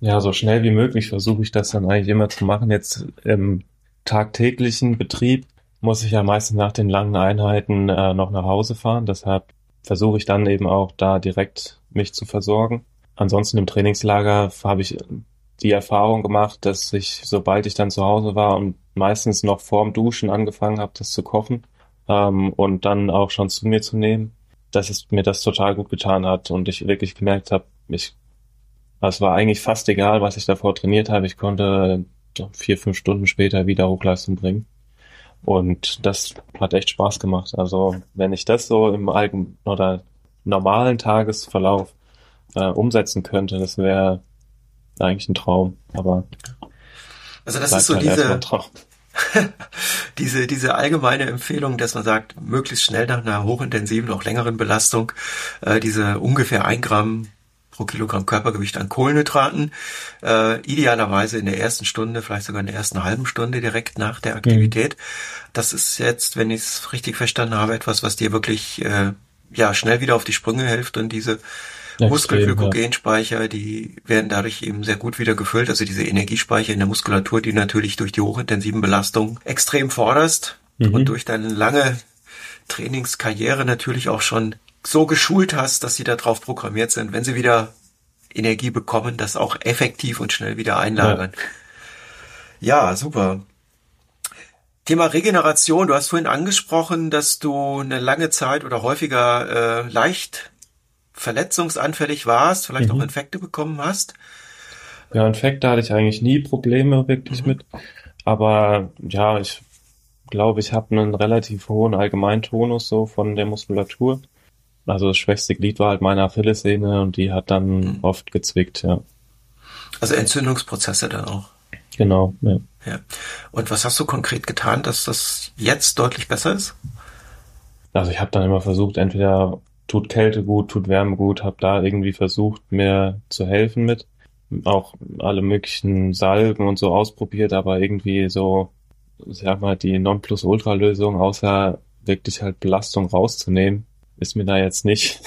Speaker 2: Ja, so schnell wie möglich versuche ich das dann eigentlich immer zu machen. Jetzt im tagtäglichen Betrieb muss ich ja meistens nach den langen Einheiten äh, noch nach Hause fahren. Deshalb versuche ich dann eben auch da direkt mich zu versorgen ansonsten im Trainingslager habe ich die Erfahrung gemacht, dass ich, sobald ich dann zu Hause war und meistens noch vorm Duschen angefangen habe, das zu kochen ähm, und dann auch schon zu mir zu nehmen, dass es mir das total gut getan hat und ich wirklich gemerkt habe, ich, es war eigentlich fast egal, was ich davor trainiert habe. Ich konnte vier, fünf Stunden später wieder Hochleistung bringen. Und das hat echt Spaß gemacht. Also wenn ich das so im allgemeinen oder normalen Tagesverlauf äh, umsetzen könnte, das wäre eigentlich ein Traum. Aber
Speaker 1: also das ist so halt diese diese diese allgemeine Empfehlung, dass man sagt, möglichst schnell nach einer hochintensiven, auch längeren Belastung äh, diese ungefähr ein Gramm pro Kilogramm Körpergewicht an Kohlenhydraten, äh, idealerweise in der ersten Stunde, vielleicht sogar in der ersten halben Stunde direkt nach der Aktivität. Mhm. Das ist jetzt, wenn ich es richtig verstanden habe, etwas, was dir wirklich äh, ja schnell wieder auf die Sprünge hilft und diese Muskelglykogenspeicher, ja. die werden dadurch eben sehr gut wieder gefüllt. Also diese Energiespeicher in der Muskulatur, die natürlich durch die hochintensiven Belastungen extrem forderst mhm. und durch deine lange Trainingskarriere natürlich auch schon so geschult hast, dass sie darauf programmiert sind, wenn sie wieder Energie bekommen, das auch effektiv und schnell wieder einlagern. Ja, ja super. Thema Regeneration, du hast vorhin angesprochen, dass du eine lange Zeit oder häufiger äh, leicht verletzungsanfällig warst, vielleicht mhm. auch Infekte bekommen hast?
Speaker 2: Ja, Infekte hatte ich eigentlich nie Probleme wirklich mhm. mit. Aber ja, ich glaube, ich habe einen relativ hohen Allgemeintonus so von der Muskulatur. Also das schwächste Glied war halt meine Achillessehne und die hat dann mhm. oft gezwickt, ja.
Speaker 1: Also Entzündungsprozesse dann auch.
Speaker 2: Genau, ja.
Speaker 1: ja. Und was hast du konkret getan, dass das jetzt deutlich besser ist?
Speaker 2: Also ich habe dann immer versucht, entweder tut Kälte gut, tut Wärme gut, habe da irgendwie versucht, mir zu helfen mit. Auch alle möglichen Salben und so ausprobiert, aber irgendwie so, sag mal, die Nonplusultra-Lösung, außer wirklich halt Belastung rauszunehmen, ist mir da jetzt nicht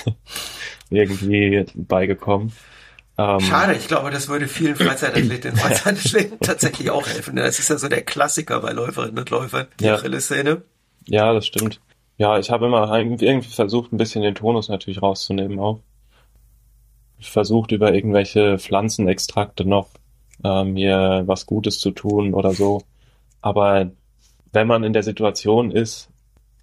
Speaker 2: irgendwie beigekommen.
Speaker 1: Ähm, Schade, ich glaube, das würde vielen Freizeitathletinnen und Freizeitathleten tatsächlich auch helfen. Das ist ja so der Klassiker bei Läuferinnen und Läufern, die ja. Achillessehne.
Speaker 2: Ja, das stimmt. Ja, ich habe immer irgendwie versucht, ein bisschen den Tonus natürlich rauszunehmen auch. Ich versucht über irgendwelche Pflanzenextrakte noch äh, mir was Gutes zu tun oder so. Aber wenn man in der Situation ist,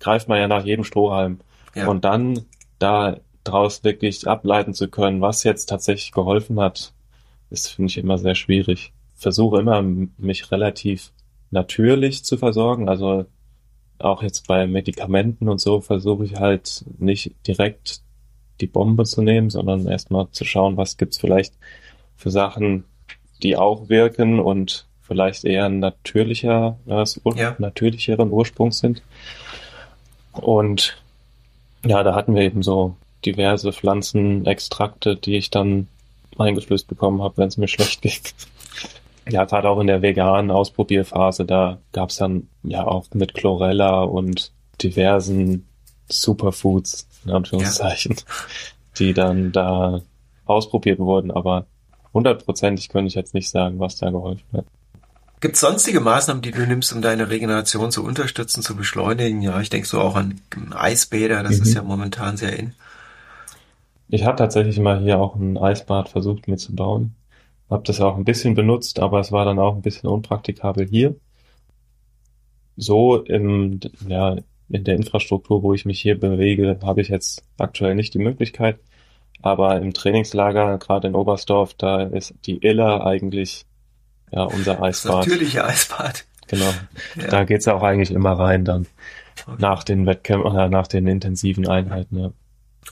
Speaker 2: greift man ja nach jedem Strohhalm. Ja. Und dann da draus wirklich ableiten zu können, was jetzt tatsächlich geholfen hat, ist, finde ich, immer sehr schwierig. Versuche immer, mich relativ natürlich zu versorgen. Also auch jetzt bei Medikamenten und so versuche ich halt nicht direkt die Bombe zu nehmen, sondern erstmal zu schauen, was gibt's vielleicht für Sachen, die auch wirken und vielleicht eher natürlicher, ja. natürlicheren Ursprungs sind. Und ja, da hatten wir eben so diverse Pflanzenextrakte, die ich dann eingeflößt bekommen habe, wenn es mir schlecht ging. Ja, gerade auch in der veganen Ausprobierphase, da gab's dann ja auch mit Chlorella und diversen Superfoods, in Anführungszeichen, ja. die dann da ausprobiert wurden, aber hundertprozentig könnte ich jetzt nicht sagen, was da geholfen hat.
Speaker 1: Gibt es sonstige Maßnahmen, die du nimmst, um deine Regeneration zu unterstützen, zu beschleunigen? Ja, ich denke so auch an Eisbäder, das mhm. ist ja momentan sehr in.
Speaker 2: Ich habe tatsächlich mal hier auch ein Eisbad versucht mir zu bauen. Hab das auch ein bisschen benutzt, aber es war dann auch ein bisschen unpraktikabel hier. So im, ja, in der Infrastruktur, wo ich mich hier bewege, habe ich jetzt aktuell nicht die Möglichkeit. Aber im Trainingslager, gerade in Oberstdorf, da ist die Iller eigentlich ja unser Eisbad.
Speaker 1: Das natürliche Eisbad.
Speaker 2: Genau. Ja. Da geht's auch eigentlich immer rein dann. Okay. Nach den Wettkämpfen oder nach den intensiven Einheiten, ja.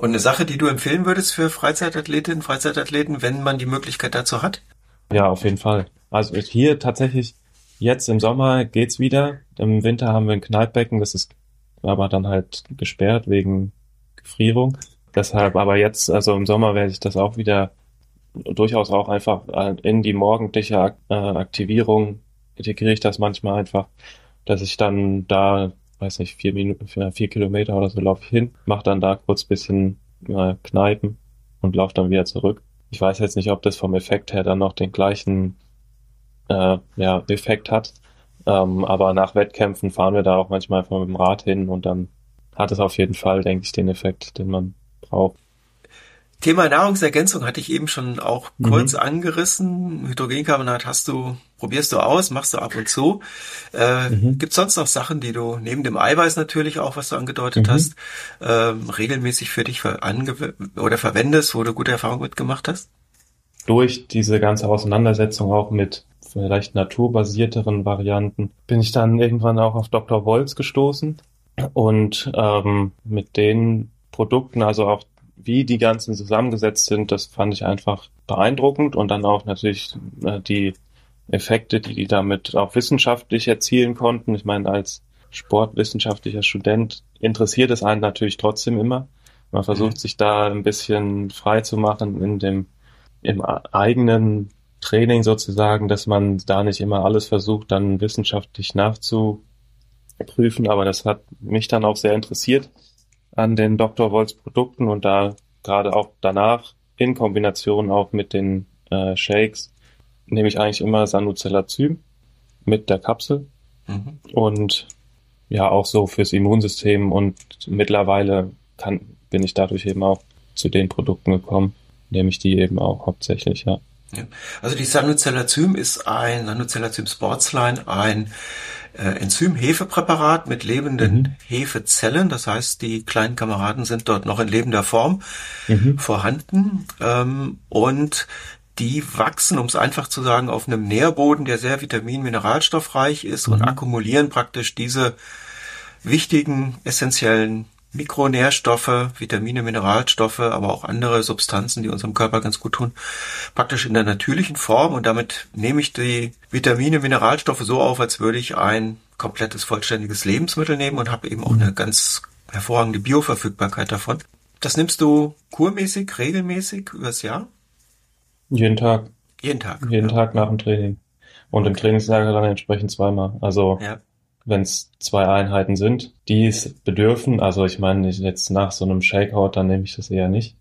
Speaker 1: Und eine Sache, die du empfehlen würdest für Freizeitathletinnen, Freizeitathleten, wenn man die Möglichkeit dazu hat?
Speaker 2: Ja, auf jeden Fall. Also hier tatsächlich, jetzt im Sommer geht's wieder. Im Winter haben wir ein Kneippbecken, das ist aber dann halt gesperrt wegen Gefrierung. Deshalb, aber jetzt, also im Sommer werde ich das auch wieder durchaus auch einfach in die morgendliche äh, Aktivierung integriere ich das manchmal einfach, dass ich dann da weiß nicht, vier Minuten, vier Kilometer oder so laufe ich hin, mache dann da kurz bisschen äh, Kneipen und laufe dann wieder zurück. Ich weiß jetzt nicht, ob das vom Effekt her dann noch den gleichen äh, ja, Effekt hat. Ähm, aber nach Wettkämpfen fahren wir da auch manchmal einfach mit dem Rad hin und dann hat es auf jeden Fall, denke ich, den Effekt, den man braucht.
Speaker 1: Thema Nahrungsergänzung hatte ich eben schon auch kurz mhm. angerissen. Hydrogencarbonat hast du, probierst du aus, machst du ab und zu. Äh, mhm. Gibt sonst noch Sachen, die du neben dem Eiweiß natürlich auch, was du angedeutet mhm. hast, äh, regelmäßig für dich ver oder verwendest, wo du gute Erfahrungen mitgemacht hast?
Speaker 2: Durch diese ganze Auseinandersetzung auch mit vielleicht naturbasierteren Varianten bin ich dann irgendwann auch auf Dr. Wolz gestoßen und ähm, mit den Produkten, also auch wie die ganzen zusammengesetzt sind, das fand ich einfach beeindruckend und dann auch natürlich äh, die Effekte, die die damit auch wissenschaftlich erzielen konnten. Ich meine, als sportwissenschaftlicher Student interessiert es einen natürlich trotzdem immer. Man versucht mhm. sich da ein bisschen frei zu machen in dem im eigenen Training sozusagen, dass man da nicht immer alles versucht, dann wissenschaftlich nachzuprüfen. Aber das hat mich dann auch sehr interessiert an den Dr. Wolz Produkten und da gerade auch danach in Kombination auch mit den äh, Shakes nehme ich eigentlich immer Sanucelazym mit der Kapsel mhm. und ja auch so fürs Immunsystem und mittlerweile kann, bin ich dadurch eben auch zu den Produkten gekommen, nehme ich die eben auch hauptsächlich, ja.
Speaker 1: ja. Also die Sanucelazym ist ein Sanucelazym Sportsline, ein äh, Enzym-Hefepräparat mit lebenden mhm. Hefezellen. Das heißt, die kleinen Kameraden sind dort noch in lebender Form mhm. vorhanden. Ähm, und die wachsen, um es einfach zu sagen, auf einem Nährboden, der sehr vitamin-mineralstoffreich ist mhm. und akkumulieren praktisch diese wichtigen, essentiellen Mikronährstoffe, Vitamine, Mineralstoffe, aber auch andere Substanzen, die unserem Körper ganz gut tun, praktisch in der natürlichen Form und damit nehme ich die Vitamine, Mineralstoffe so auf, als würde ich ein komplettes, vollständiges Lebensmittel nehmen und habe eben auch eine ganz hervorragende Bioverfügbarkeit davon. Das nimmst du kurmäßig, regelmäßig übers Jahr?
Speaker 2: Jeden Tag.
Speaker 1: Jeden Tag.
Speaker 2: Jeden ja. Tag nach dem Training. Und okay. im Trainingslager dann entsprechend zweimal. Also ja wenn es zwei Einheiten sind, die es bedürfen. Also ich meine, jetzt nach so einem Shakeout, dann nehme ich das eher nicht.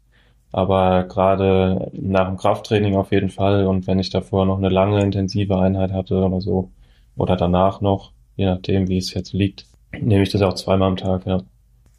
Speaker 2: Aber gerade nach dem Krafttraining auf jeden Fall und wenn ich davor noch eine lange intensive Einheit hatte oder so oder danach noch, je nachdem wie es jetzt liegt, nehme ich das auch zweimal am Tag, ja.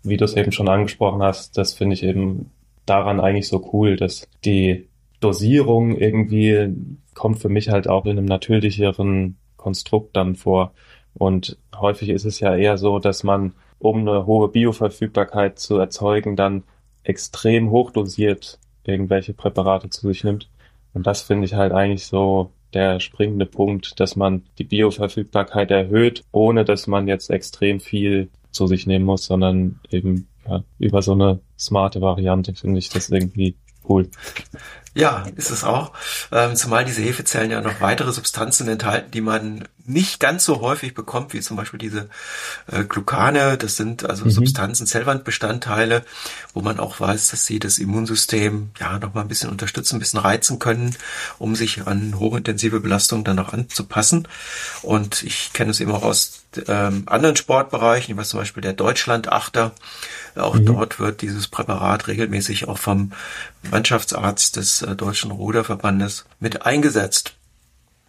Speaker 2: Wie du es eben schon angesprochen hast, das finde ich eben daran eigentlich so cool, dass die Dosierung irgendwie kommt für mich halt auch in einem natürlicheren Konstrukt dann vor. Und häufig ist es ja eher so, dass man, um eine hohe Bioverfügbarkeit zu erzeugen, dann extrem hochdosiert irgendwelche Präparate zu sich nimmt. Und das finde ich halt eigentlich so der springende Punkt, dass man die Bioverfügbarkeit erhöht, ohne dass man jetzt extrem viel zu sich nehmen muss, sondern eben ja, über so eine smarte Variante finde ich das irgendwie cool.
Speaker 1: Ja, ist es auch. Ähm, zumal diese Hefezellen ja noch weitere Substanzen enthalten, die man nicht ganz so häufig bekommt, wie zum Beispiel diese äh, Glucane. Das sind also mhm. Substanzen, Zellwandbestandteile, wo man auch weiß, dass sie das Immunsystem ja noch mal ein bisschen unterstützen, ein bisschen reizen können, um sich an hochintensive Belastungen dann auch anzupassen. Und ich kenne es eben auch aus ähm, anderen Sportbereichen, wie zum Beispiel der Deutschlandachter. Auch mhm. dort wird dieses Präparat regelmäßig auch vom Mannschaftsarzt des äh, Deutschen Ruderverbandes mit eingesetzt.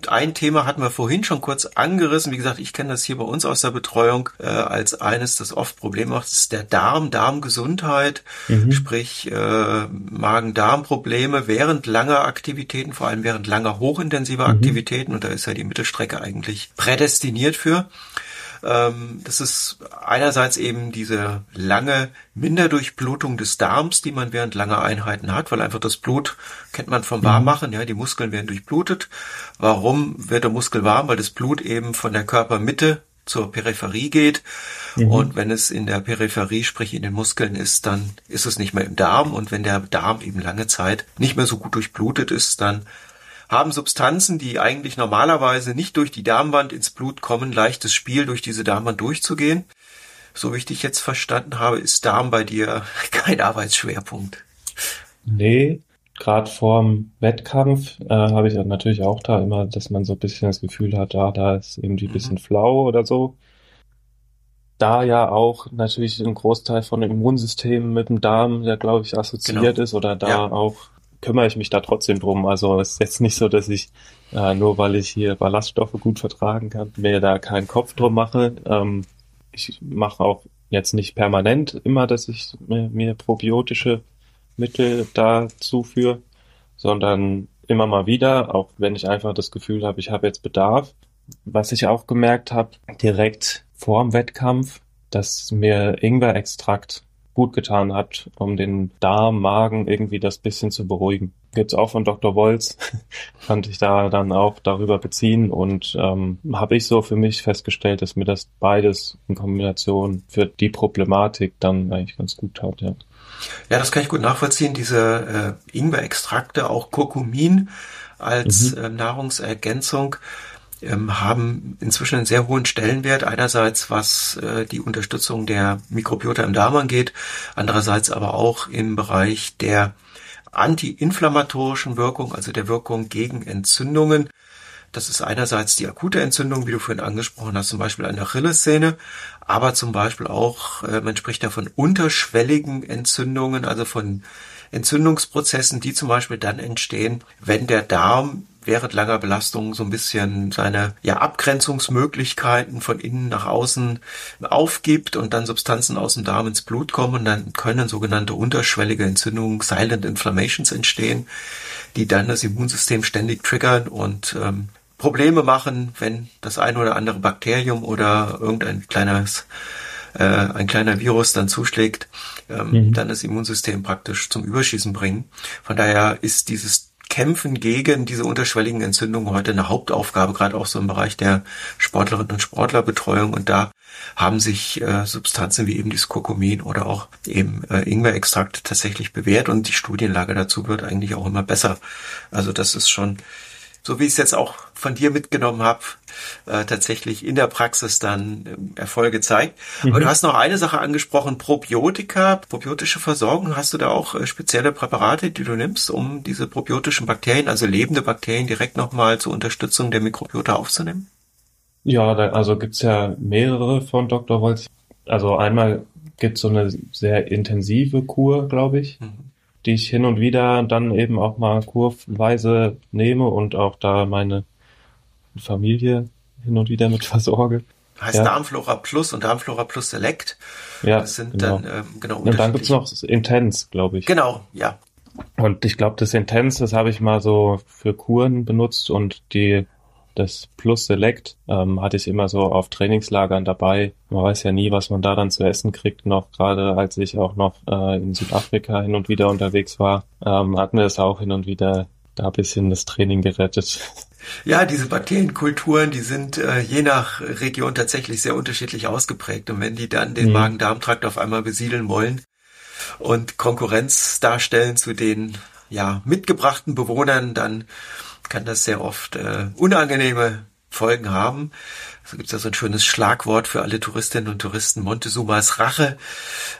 Speaker 1: Ein Thema hatten wir vorhin schon kurz angerissen. Wie gesagt, ich kenne das hier bei uns aus der Betreuung äh, als eines, das oft Probleme macht, ist der Darm, Darmgesundheit, mhm. sprich äh, Magen-Darm-Probleme während langer Aktivitäten, vor allem während langer hochintensiver mhm. Aktivitäten. Und da ist ja die Mittelstrecke eigentlich prädestiniert für. Ähm, das ist einerseits eben diese lange Minderdurchblutung des Darms, die man während langer Einheiten hat, weil einfach das Blut kennt man vom Warmmachen, mhm. ja, die Muskeln werden durchblutet. Warum wird der Muskel warm? Weil das Blut eben von der Körpermitte zur Peripherie geht. Mhm. Und wenn es in der Peripherie, sprich in den Muskeln ist, dann ist es nicht mehr im Darm. Und wenn der Darm eben lange Zeit nicht mehr so gut durchblutet ist, dann haben Substanzen, die eigentlich normalerweise nicht durch die Darmwand ins Blut kommen, leichtes Spiel, durch diese Darmwand durchzugehen. So wie ich dich jetzt verstanden habe, ist Darm bei dir kein Arbeitsschwerpunkt.
Speaker 2: Nee, gerade vorm Wettkampf äh, habe ich natürlich auch da immer, dass man so ein bisschen das Gefühl hat, da, da ist irgendwie ein mhm. bisschen flau oder so. Da ja auch natürlich ein Großteil von dem Immunsystem mit dem Darm, ja glaube ich, assoziiert genau. ist oder da ja. auch kümmere ich mich da trotzdem drum. Also es ist jetzt nicht so, dass ich äh, nur weil ich hier Ballaststoffe gut vertragen kann, mir da keinen Kopf drum mache. Ähm, ich mache auch jetzt nicht permanent immer, dass ich mir, mir probiotische Mittel da zuführe, sondern immer mal wieder, auch wenn ich einfach das Gefühl habe, ich habe jetzt Bedarf. Was ich auch gemerkt habe, direkt vor dem Wettkampf, dass mir Ingwer-Extrakt gut getan hat, um den Darm, Magen irgendwie das bisschen zu beruhigen. Gibt's auch von Dr. Wolz, konnte ich da dann auch darüber beziehen und ähm, habe ich so für mich festgestellt, dass mir das beides in Kombination für die Problematik dann eigentlich ganz gut tat, ja.
Speaker 1: Ja, das kann ich gut nachvollziehen. Diese äh, Ingwer-Extrakte, auch Kurkumin als mhm. äh, Nahrungsergänzung ähm, haben inzwischen einen sehr hohen Stellenwert. Einerseits was äh, die Unterstützung der Mikrobiota im Darm angeht, andererseits aber auch im Bereich der antiinflammatorischen Wirkung, also der Wirkung gegen Entzündungen. Das ist einerseits die akute Entzündung, wie du vorhin angesprochen hast, zum Beispiel der Achillessehne, aber zum Beispiel auch, äh, man spricht da von unterschwelligen Entzündungen, also von Entzündungsprozessen, die zum Beispiel dann entstehen, wenn der Darm während langer Belastung so ein bisschen seine ja, Abgrenzungsmöglichkeiten von innen nach außen aufgibt und dann Substanzen aus dem Darm ins Blut kommen und dann können sogenannte unterschwellige Entzündungen, Silent Inflammations entstehen, die dann das Immunsystem ständig triggern und ähm, Probleme machen, wenn das ein oder andere Bakterium oder irgendein kleines äh, ein kleiner Virus dann zuschlägt, ähm, mhm. dann das Immunsystem praktisch zum Überschießen bringen. Von daher ist dieses Kämpfen gegen diese unterschwelligen Entzündungen heute eine Hauptaufgabe, gerade auch so im Bereich der Sportlerinnen und Sportlerbetreuung. Und da haben sich äh, Substanzen wie eben dieses Kurkumin oder auch eben äh, Ingwer-Extrakt tatsächlich bewährt und die Studienlage dazu wird eigentlich auch immer besser. Also das ist schon so wie ich es jetzt auch von dir mitgenommen habe, äh, tatsächlich in der Praxis dann äh, Erfolge zeigt. Mhm. Aber du hast noch eine Sache angesprochen, Probiotika, probiotische Versorgung. Hast du da auch äh, spezielle Präparate, die du nimmst, um diese probiotischen Bakterien, also lebende Bakterien, direkt nochmal zur Unterstützung der Mikrobiota aufzunehmen?
Speaker 2: Ja, da, also gibt's ja mehrere von Dr. Wolz. Also einmal gibt's so eine sehr intensive Kur, glaube ich. Mhm die ich hin und wieder dann eben auch mal kurweise nehme und auch da meine Familie hin und wieder mit versorge.
Speaker 1: Heißt ja. Darmflora Plus und Darmflora Plus Select.
Speaker 2: Ja, das sind genau. dann ähm, genau Und dann gibt's noch Intense, glaube ich.
Speaker 1: Genau, ja.
Speaker 2: Und ich glaube, das Intense, das habe ich mal so für Kuren benutzt und die das Plus Select ähm, hatte ich immer so auf Trainingslagern dabei. Man weiß ja nie, was man da dann zu essen kriegt. Noch gerade als ich auch noch äh, in Südafrika hin und wieder unterwegs war, ähm, hatten wir das auch hin und wieder da ein bisschen das Training gerettet.
Speaker 1: Ja, diese Bakterienkulturen, die sind äh, je nach Region tatsächlich sehr unterschiedlich ausgeprägt. Und wenn die dann den mhm. Magen-Darm-Trakt auf einmal besiedeln wollen und Konkurrenz darstellen zu den ja, mitgebrachten Bewohnern, dann kann das sehr oft äh, unangenehme Folgen haben. So gibt es ja so ein schönes Schlagwort für alle Touristinnen und Touristen. Montezumas Rache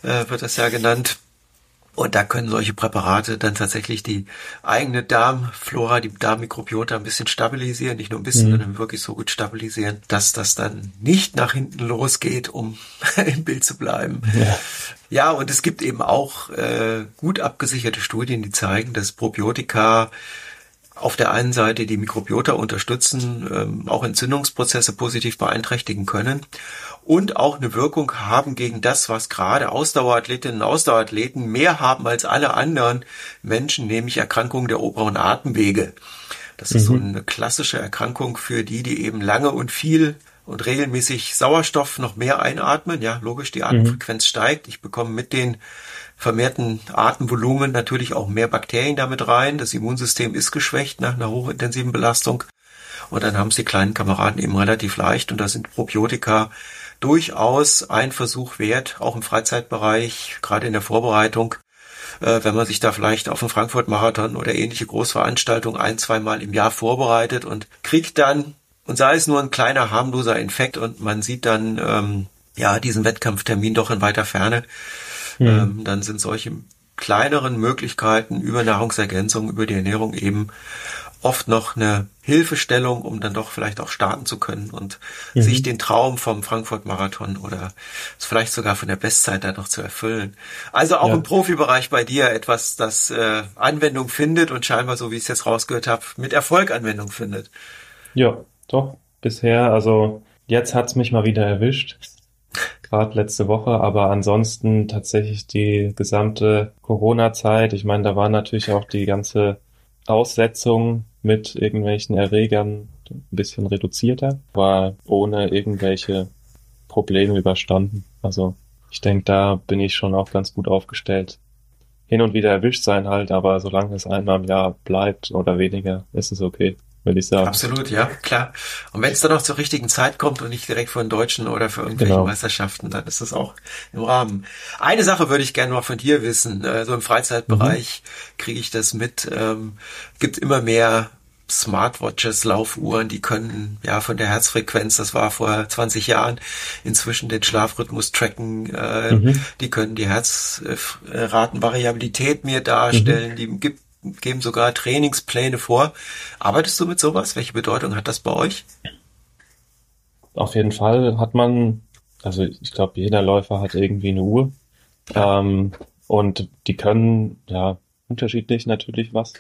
Speaker 1: äh, wird das ja genannt. Und da können solche Präparate dann tatsächlich die eigene Darmflora, die Darmmikrobiota ein bisschen stabilisieren, nicht nur ein bisschen, mhm. sondern wirklich so gut stabilisieren, dass das dann nicht nach hinten losgeht, um im Bild zu bleiben. Ja. ja, und es gibt eben auch äh, gut abgesicherte Studien, die zeigen, dass Probiotika auf der einen Seite die Mikrobiota unterstützen, ähm, auch Entzündungsprozesse positiv beeinträchtigen können und auch eine Wirkung haben gegen das, was gerade Ausdauerathletinnen und Ausdauerathleten mehr haben als alle anderen Menschen, nämlich Erkrankungen der oberen Atemwege. Das mhm. ist so mhm. eine klassische Erkrankung für die, die eben lange und viel und regelmäßig Sauerstoff noch mehr einatmen. Ja, logisch, die Atemfrequenz mhm. steigt. Ich bekomme mit den vermehrten Atemvolumen natürlich auch mehr Bakterien damit rein. Das Immunsystem ist geschwächt nach einer hochintensiven Belastung. Und dann haben es die kleinen Kameraden eben relativ leicht. Und da sind Probiotika durchaus ein Versuch wert, auch im Freizeitbereich, gerade in der Vorbereitung, äh, wenn man sich da vielleicht auf einen Frankfurt-Marathon oder ähnliche Großveranstaltungen ein, zweimal im Jahr vorbereitet und kriegt dann, und sei es nur ein kleiner harmloser Infekt und man sieht dann, ähm, ja, diesen Wettkampftermin doch in weiter Ferne, mhm. ähm, dann sind solche kleineren Möglichkeiten über Nahrungsergänzung, über die Ernährung eben oft noch eine Hilfestellung, um dann doch vielleicht auch starten zu können und mhm. sich den Traum vom Frankfurt-Marathon oder vielleicht sogar von der Bestzeit da noch zu erfüllen. Also auch ja. im Profibereich bei dir etwas, das äh, Anwendung findet und scheinbar, so wie ich es jetzt rausgehört habe, mit Erfolg Anwendung findet.
Speaker 2: Ja, doch, bisher. Also jetzt hat's mich mal wieder erwischt gerade letzte Woche, aber ansonsten tatsächlich die gesamte Corona-Zeit. Ich meine, da war natürlich auch die ganze Aussetzung mit irgendwelchen Erregern ein bisschen reduzierter, war ohne irgendwelche Probleme überstanden. Also ich denke, da bin ich schon auch ganz gut aufgestellt. Hin und wieder erwischt sein halt, aber solange es einmal im Jahr bleibt oder weniger, ist es okay würde ich sagen.
Speaker 1: Absolut, ja, klar. Und wenn es dann noch zur richtigen Zeit kommt und nicht direkt von Deutschen oder für irgendwelche genau. Meisterschaften, dann ist das auch im Rahmen. Eine Sache würde ich gerne noch von dir wissen. Äh, so im Freizeitbereich mhm. kriege ich das mit. Ähm, gibt immer mehr Smartwatches, Laufuhren, die können ja von der Herzfrequenz, das war vor 20 Jahren, inzwischen den Schlafrhythmus tracken, äh, mhm. die können die Herzratenvariabilität mir darstellen, mhm. die gibt geben sogar Trainingspläne vor. Arbeitest du mit sowas? Welche Bedeutung hat das bei euch?
Speaker 2: Auf jeden Fall hat man, also ich glaube, jeder Läufer hat irgendwie eine Uhr. Ähm, und die können, ja, unterschiedlich natürlich was.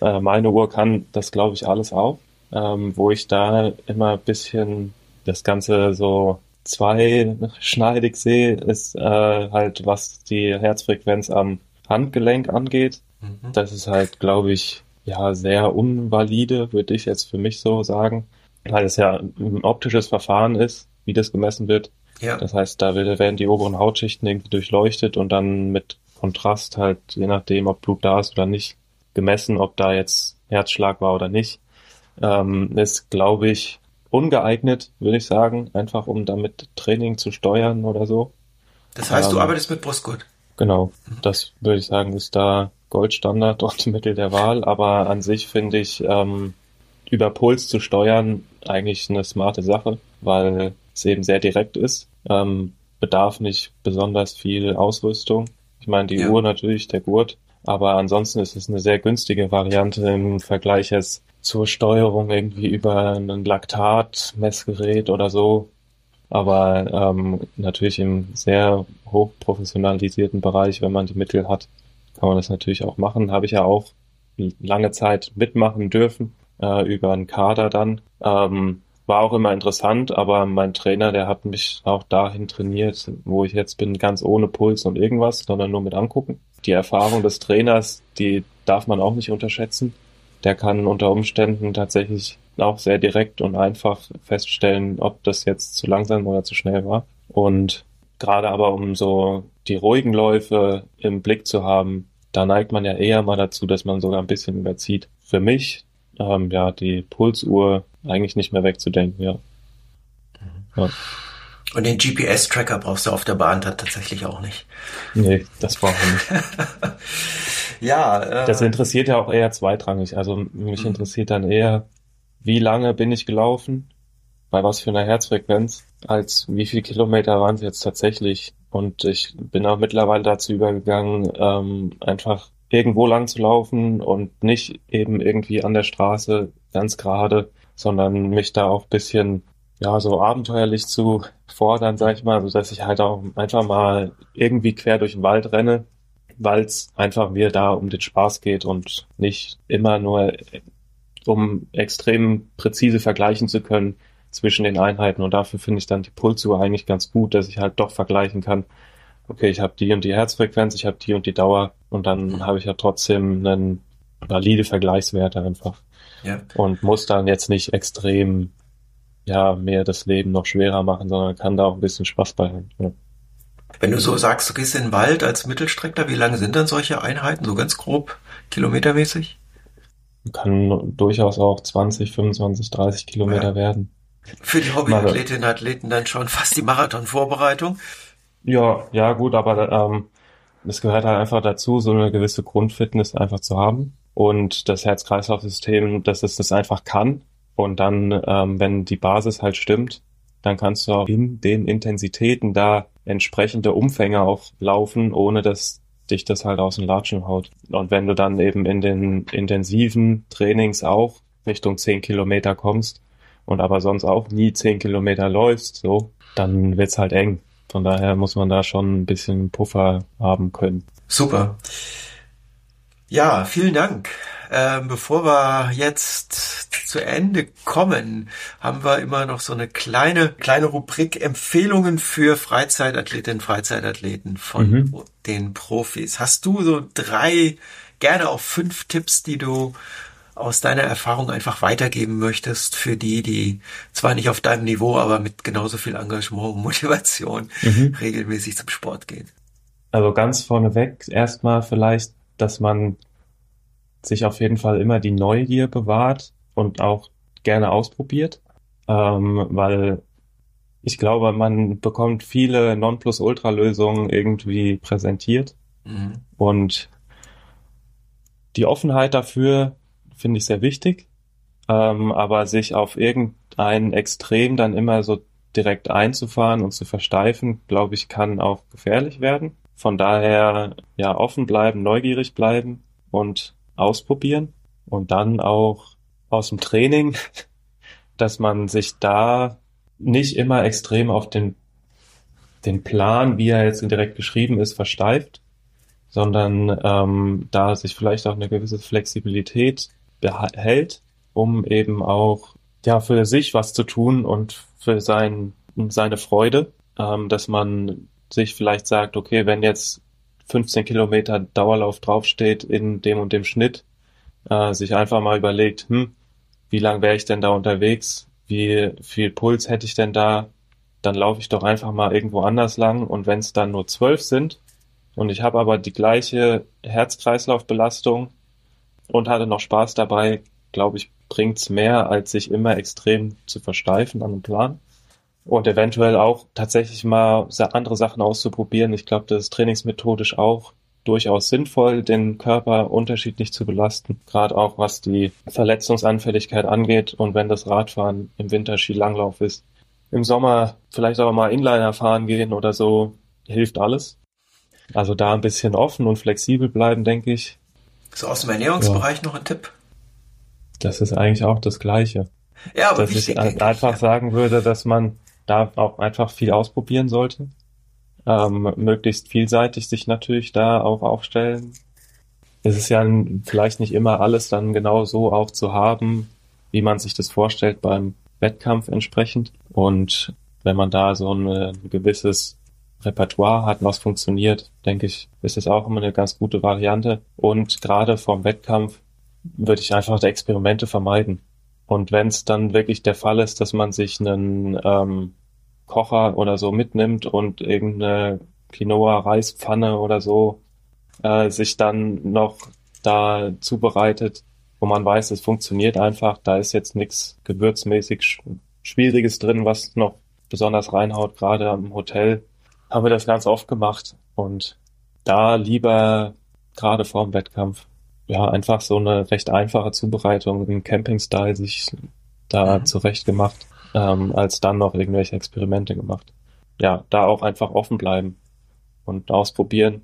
Speaker 2: Äh, meine Uhr kann das, glaube ich, alles auch. Ähm, wo ich da immer ein bisschen das Ganze so zweischneidig sehe, ist äh, halt, was die Herzfrequenz am Handgelenk angeht. Mhm. Das ist halt, glaube ich, ja, sehr unvalide, würde ich jetzt für mich so sagen, weil es ja ein optisches Verfahren ist, wie das gemessen wird. Ja. Das heißt, da werden die oberen Hautschichten irgendwie durchleuchtet und dann mit Kontrast halt, je nachdem, ob Blut da ist oder nicht, gemessen, ob da jetzt Herzschlag war oder nicht. Ähm, ist, glaube ich, ungeeignet, würde ich sagen, einfach um damit Training zu steuern oder so.
Speaker 1: Das heißt, ähm, du arbeitest mit Brustgurt?
Speaker 2: Genau, das würde ich sagen, ist da Goldstandard und Mittel der Wahl, aber an sich finde ich ähm, über Puls zu steuern eigentlich eine smarte Sache, weil es eben sehr direkt ist, ähm, bedarf nicht besonders viel Ausrüstung. Ich meine, die ja. Uhr natürlich, der Gurt, aber ansonsten ist es eine sehr günstige Variante im Vergleich jetzt zur Steuerung irgendwie über ein Laktat-Messgerät oder so. Aber ähm, natürlich im sehr hochprofessionalisierten Bereich, wenn man die Mittel hat, kann man das natürlich auch machen. Habe ich ja auch lange Zeit mitmachen dürfen, äh, über einen Kader dann. Ähm, war auch immer interessant, aber mein Trainer, der hat mich auch dahin trainiert, wo ich jetzt bin, ganz ohne Puls und irgendwas, sondern nur mit angucken. Die Erfahrung des Trainers, die darf man auch nicht unterschätzen. Der kann unter Umständen tatsächlich auch sehr direkt und einfach feststellen, ob das jetzt zu langsam oder zu schnell war. Und gerade aber um so die ruhigen Läufe im Blick zu haben, da neigt man ja eher mal dazu, dass man sogar ein bisschen überzieht. Für mich ähm, ja, die Pulsuhr eigentlich nicht mehr wegzudenken, ja.
Speaker 1: ja. Und den GPS-Tracker brauchst du auf der Bahn dann tatsächlich auch nicht.
Speaker 2: Nee, das brauchen wir nicht.
Speaker 1: ja.
Speaker 2: Äh, das interessiert ja auch eher zweitrangig. Also mich mhm. interessiert dann eher, wie lange bin ich gelaufen, bei was für einer Herzfrequenz, als wie viele Kilometer waren es jetzt tatsächlich. Und ich bin auch mittlerweile dazu übergegangen, ähm, einfach irgendwo lang zu laufen und nicht eben irgendwie an der Straße ganz gerade, sondern mich da auch bisschen ja, so abenteuerlich zu fordern, sag ich mal, so dass ich halt auch einfach mal irgendwie quer durch den Wald renne, weil es einfach mir da um den Spaß geht und nicht immer nur um extrem präzise vergleichen zu können zwischen den Einheiten. Und dafür finde ich dann die Pulsuhr eigentlich ganz gut, dass ich halt doch vergleichen kann. Okay, ich habe die und die Herzfrequenz, ich habe die und die Dauer und dann habe ich ja trotzdem einen valide Vergleichswerte einfach. Ja. Und muss dann jetzt nicht extrem ja, mir das Leben noch schwerer machen, sondern kann da auch ein bisschen Spaß bei haben. Ja.
Speaker 1: Wenn du so sagst, du gehst in den Wald als Mittelstreckler, wie lange sind dann solche Einheiten, so ganz grob, kilometermäßig?
Speaker 2: Kann durchaus auch 20, 25, 30 Kilometer ja. werden.
Speaker 1: Für die Hobbyathletinnen und Athleten dann schon fast die Marathonvorbereitung.
Speaker 2: Ja, ja, gut, aber ähm, es gehört halt einfach dazu, so eine gewisse Grundfitness einfach zu haben. Und das Herz-Kreislauf-System, dass es das einfach kann, und dann, ähm, wenn die Basis halt stimmt, dann kannst du auch in den Intensitäten da entsprechende Umfänge auch laufen, ohne dass dich das halt aus den Latschen haut. Und wenn du dann eben in den intensiven Trainings auch Richtung 10 Kilometer kommst und aber sonst auch nie 10 Kilometer läufst, so, dann wird's halt eng. Von daher muss man da schon ein bisschen Puffer haben können.
Speaker 1: Super. Ja, vielen Dank. Ähm, bevor wir jetzt zu Ende kommen, haben wir immer noch so eine kleine, kleine Rubrik Empfehlungen für Freizeitathletinnen, Freizeitathleten von mhm. den Profis. Hast du so drei, gerne auch fünf Tipps, die du aus deiner Erfahrung einfach weitergeben möchtest für die, die zwar nicht auf deinem Niveau, aber mit genauso viel Engagement und Motivation mhm. regelmäßig zum Sport gehen?
Speaker 2: Also ganz vorneweg erstmal vielleicht, dass man sich auf jeden Fall immer die Neugier bewahrt und auch gerne ausprobiert, ähm, weil ich glaube, man bekommt viele Nonplusultra-Lösungen irgendwie präsentiert mhm. und die Offenheit dafür finde ich sehr wichtig, ähm, aber sich auf irgendein Extrem dann immer so direkt einzufahren und zu versteifen, glaube ich, kann auch gefährlich werden. Von daher ja offen bleiben, neugierig bleiben und ausprobieren und dann auch aus dem Training, dass man sich da nicht immer extrem auf den, den Plan, wie er jetzt direkt geschrieben ist, versteift, sondern ähm, da sich vielleicht auch eine gewisse Flexibilität behält, um eben auch ja für sich was zu tun und für sein, seine Freude, ähm, dass man sich vielleicht sagt, okay, wenn jetzt 15 Kilometer Dauerlauf draufsteht in dem und dem Schnitt, äh, sich einfach mal überlegt, hm, wie lang wäre ich denn da unterwegs? Wie viel Puls hätte ich denn da? Dann laufe ich doch einfach mal irgendwo anders lang und wenn es dann nur zwölf sind und ich habe aber die gleiche Herz-Kreislauf-Belastung und hatte noch Spaß dabei, glaube ich, bringt's mehr, als sich immer extrem zu versteifen an einem Plan und eventuell auch tatsächlich mal andere Sachen auszuprobieren. Ich glaube, das ist trainingsmethodisch auch durchaus sinnvoll, den Körper unterschiedlich zu belasten, gerade auch was die Verletzungsanfälligkeit angeht und wenn das Radfahren im Winter Skilanglauf ist. Im Sommer vielleicht auch mal Inliner fahren gehen oder so, hilft alles. Also da ein bisschen offen und flexibel bleiben, denke ich.
Speaker 1: So aus dem Ernährungsbereich ja. noch ein Tipp?
Speaker 2: Das ist eigentlich auch das Gleiche. Ja, aber dass wichtig, ich einfach ich, ja. sagen würde, dass man da auch einfach viel ausprobieren sollte. Ähm, möglichst vielseitig sich natürlich da auch aufstellen. Es ist ja vielleicht nicht immer alles dann genau so auch zu haben, wie man sich das vorstellt beim Wettkampf entsprechend. Und wenn man da so ein gewisses Repertoire hat, was funktioniert, denke ich, ist es auch immer eine ganz gute Variante. Und gerade vorm Wettkampf würde ich einfach die Experimente vermeiden. Und wenn es dann wirklich der Fall ist, dass man sich einen ähm, Kocher oder so mitnimmt und irgendeine Quinoa-Reispfanne oder so äh, sich dann noch da zubereitet, wo man weiß, es funktioniert einfach. Da ist jetzt nichts gewürzmäßig Schwieriges drin, was noch besonders reinhaut. Gerade am Hotel haben wir das ganz oft gemacht und da lieber gerade vor dem Wettkampf ja einfach so eine recht einfache Zubereitung im Camping-Style sich da mhm. zurecht gemacht, ähm, als dann noch irgendwelche Experimente gemacht. Ja, da auch einfach offen bleiben und ausprobieren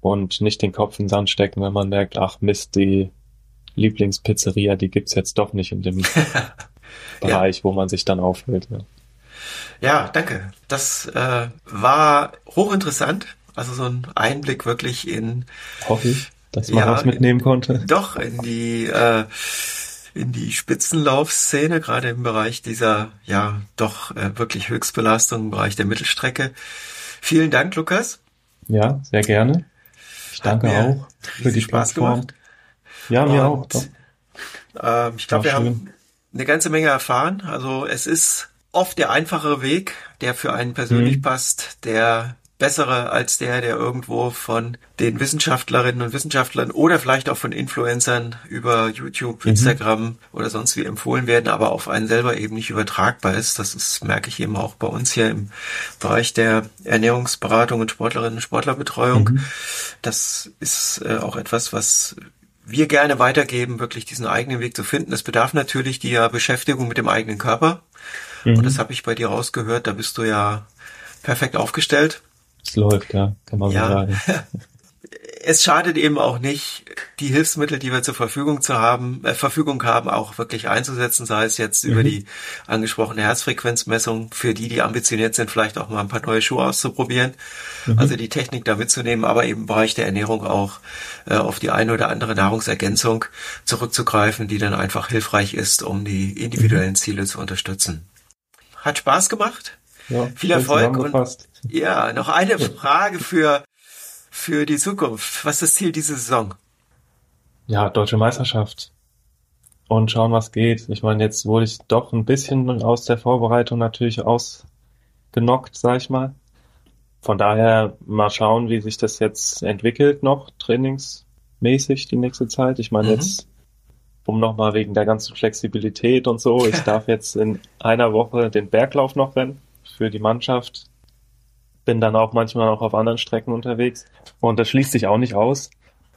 Speaker 2: und nicht den Kopf in den Sand stecken, wenn man merkt, ach Mist, die Lieblingspizzeria, die gibt's jetzt doch nicht in dem Bereich, ja. wo man sich dann aufhält. Ja,
Speaker 1: ja danke. Das äh, war hochinteressant. Also so ein Einblick wirklich in.
Speaker 2: Hoffe ich, dass man ja, was mitnehmen konnte.
Speaker 1: Doch, in die äh, in die Spitzenlaufszene, gerade im Bereich dieser, ja, doch äh, wirklich Höchstbelastung im Bereich der Mittelstrecke. Vielen Dank, Lukas.
Speaker 2: Ja, sehr gerne. Ich danke auch für die Spaß Plattform. Gemacht. Ja, mir Und, auch.
Speaker 1: Äh, ich glaube, wir schön. haben eine ganze Menge erfahren. Also es ist oft der einfachere Weg, der für einen persönlich mhm. passt, der bessere als der, der irgendwo von den Wissenschaftlerinnen und Wissenschaftlern oder vielleicht auch von Influencern über YouTube, mhm. Instagram oder sonst wie empfohlen werden, aber auf einen selber eben nicht übertragbar ist. Das ist, merke ich eben auch bei uns hier im Bereich der Ernährungsberatung und Sportlerinnen und Sportlerbetreuung. Mhm. Das ist äh, auch etwas, was wir gerne weitergeben, wirklich diesen eigenen Weg zu finden. Das bedarf natürlich die Beschäftigung mit dem eigenen Körper. Mhm. Und das habe ich bei dir rausgehört. Da bist du ja perfekt aufgestellt.
Speaker 2: Es läuft, ja, kann man ja. sagen.
Speaker 1: es schadet eben auch nicht, die Hilfsmittel, die wir zur Verfügung zu haben, äh, Verfügung haben, auch wirklich einzusetzen, sei es jetzt mhm. über die angesprochene Herzfrequenzmessung, für die, die ambitioniert sind, vielleicht auch mal ein paar neue Schuhe auszuprobieren, mhm. also die Technik da mitzunehmen, aber eben im Bereich der Ernährung auch äh, auf die eine oder andere Nahrungsergänzung zurückzugreifen, die dann einfach hilfreich ist, um die individuellen. Ziele zu unterstützen. Hat Spaß gemacht. Ja, Viel Erfolg und ja, noch eine Frage für für die Zukunft. Was ist das Ziel dieser Saison?
Speaker 2: Ja, deutsche Meisterschaft. Und schauen, was geht. Ich meine, jetzt wurde ich doch ein bisschen aus der Vorbereitung natürlich ausgenockt, sag ich mal. Von daher mal schauen, wie sich das jetzt entwickelt noch, trainingsmäßig die nächste Zeit. Ich meine, mhm. jetzt um nochmal wegen der ganzen Flexibilität und so. Ich darf jetzt in einer Woche den Berglauf noch rennen für die Mannschaft. Bin dann auch manchmal auch auf anderen Strecken unterwegs. Und das schließt sich auch nicht aus.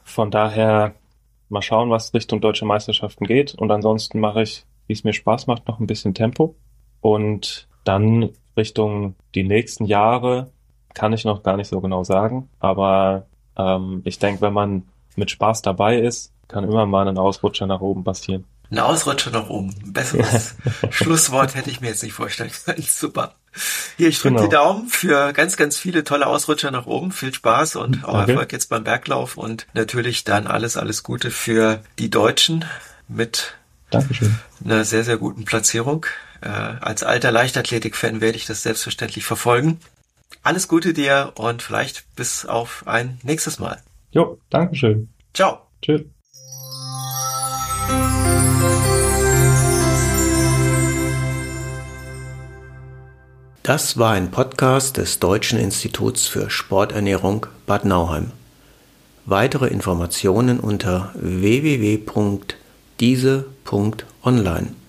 Speaker 2: Von daher mal schauen, was Richtung deutsche Meisterschaften geht. Und ansonsten mache ich, wie es mir Spaß macht, noch ein bisschen Tempo. Und dann Richtung die nächsten Jahre kann ich noch gar nicht so genau sagen. Aber ähm, ich denke, wenn man mit Spaß dabei ist, kann immer mal ein Ausrutscher nach oben passieren.
Speaker 1: Ein Ausrutscher nach oben. Ein besseres Schlusswort hätte ich mir jetzt nicht vorstellen können. Super. Hier, ich drücke genau. die Daumen für ganz, ganz viele tolle Ausrutscher nach oben. Viel Spaß und auch okay. Erfolg jetzt beim Berglauf und natürlich dann alles, alles Gute für die Deutschen mit
Speaker 2: Dankeschön.
Speaker 1: einer sehr, sehr guten Platzierung. Äh, als alter Leichtathletik-Fan werde ich das selbstverständlich verfolgen. Alles Gute dir und vielleicht bis auf ein nächstes Mal.
Speaker 2: Jo, Dankeschön.
Speaker 1: Ciao.
Speaker 2: Tschüss.
Speaker 1: Das war ein Podcast des Deutschen Instituts für Sporternährung Bad Nauheim. Weitere Informationen unter www.diese.online.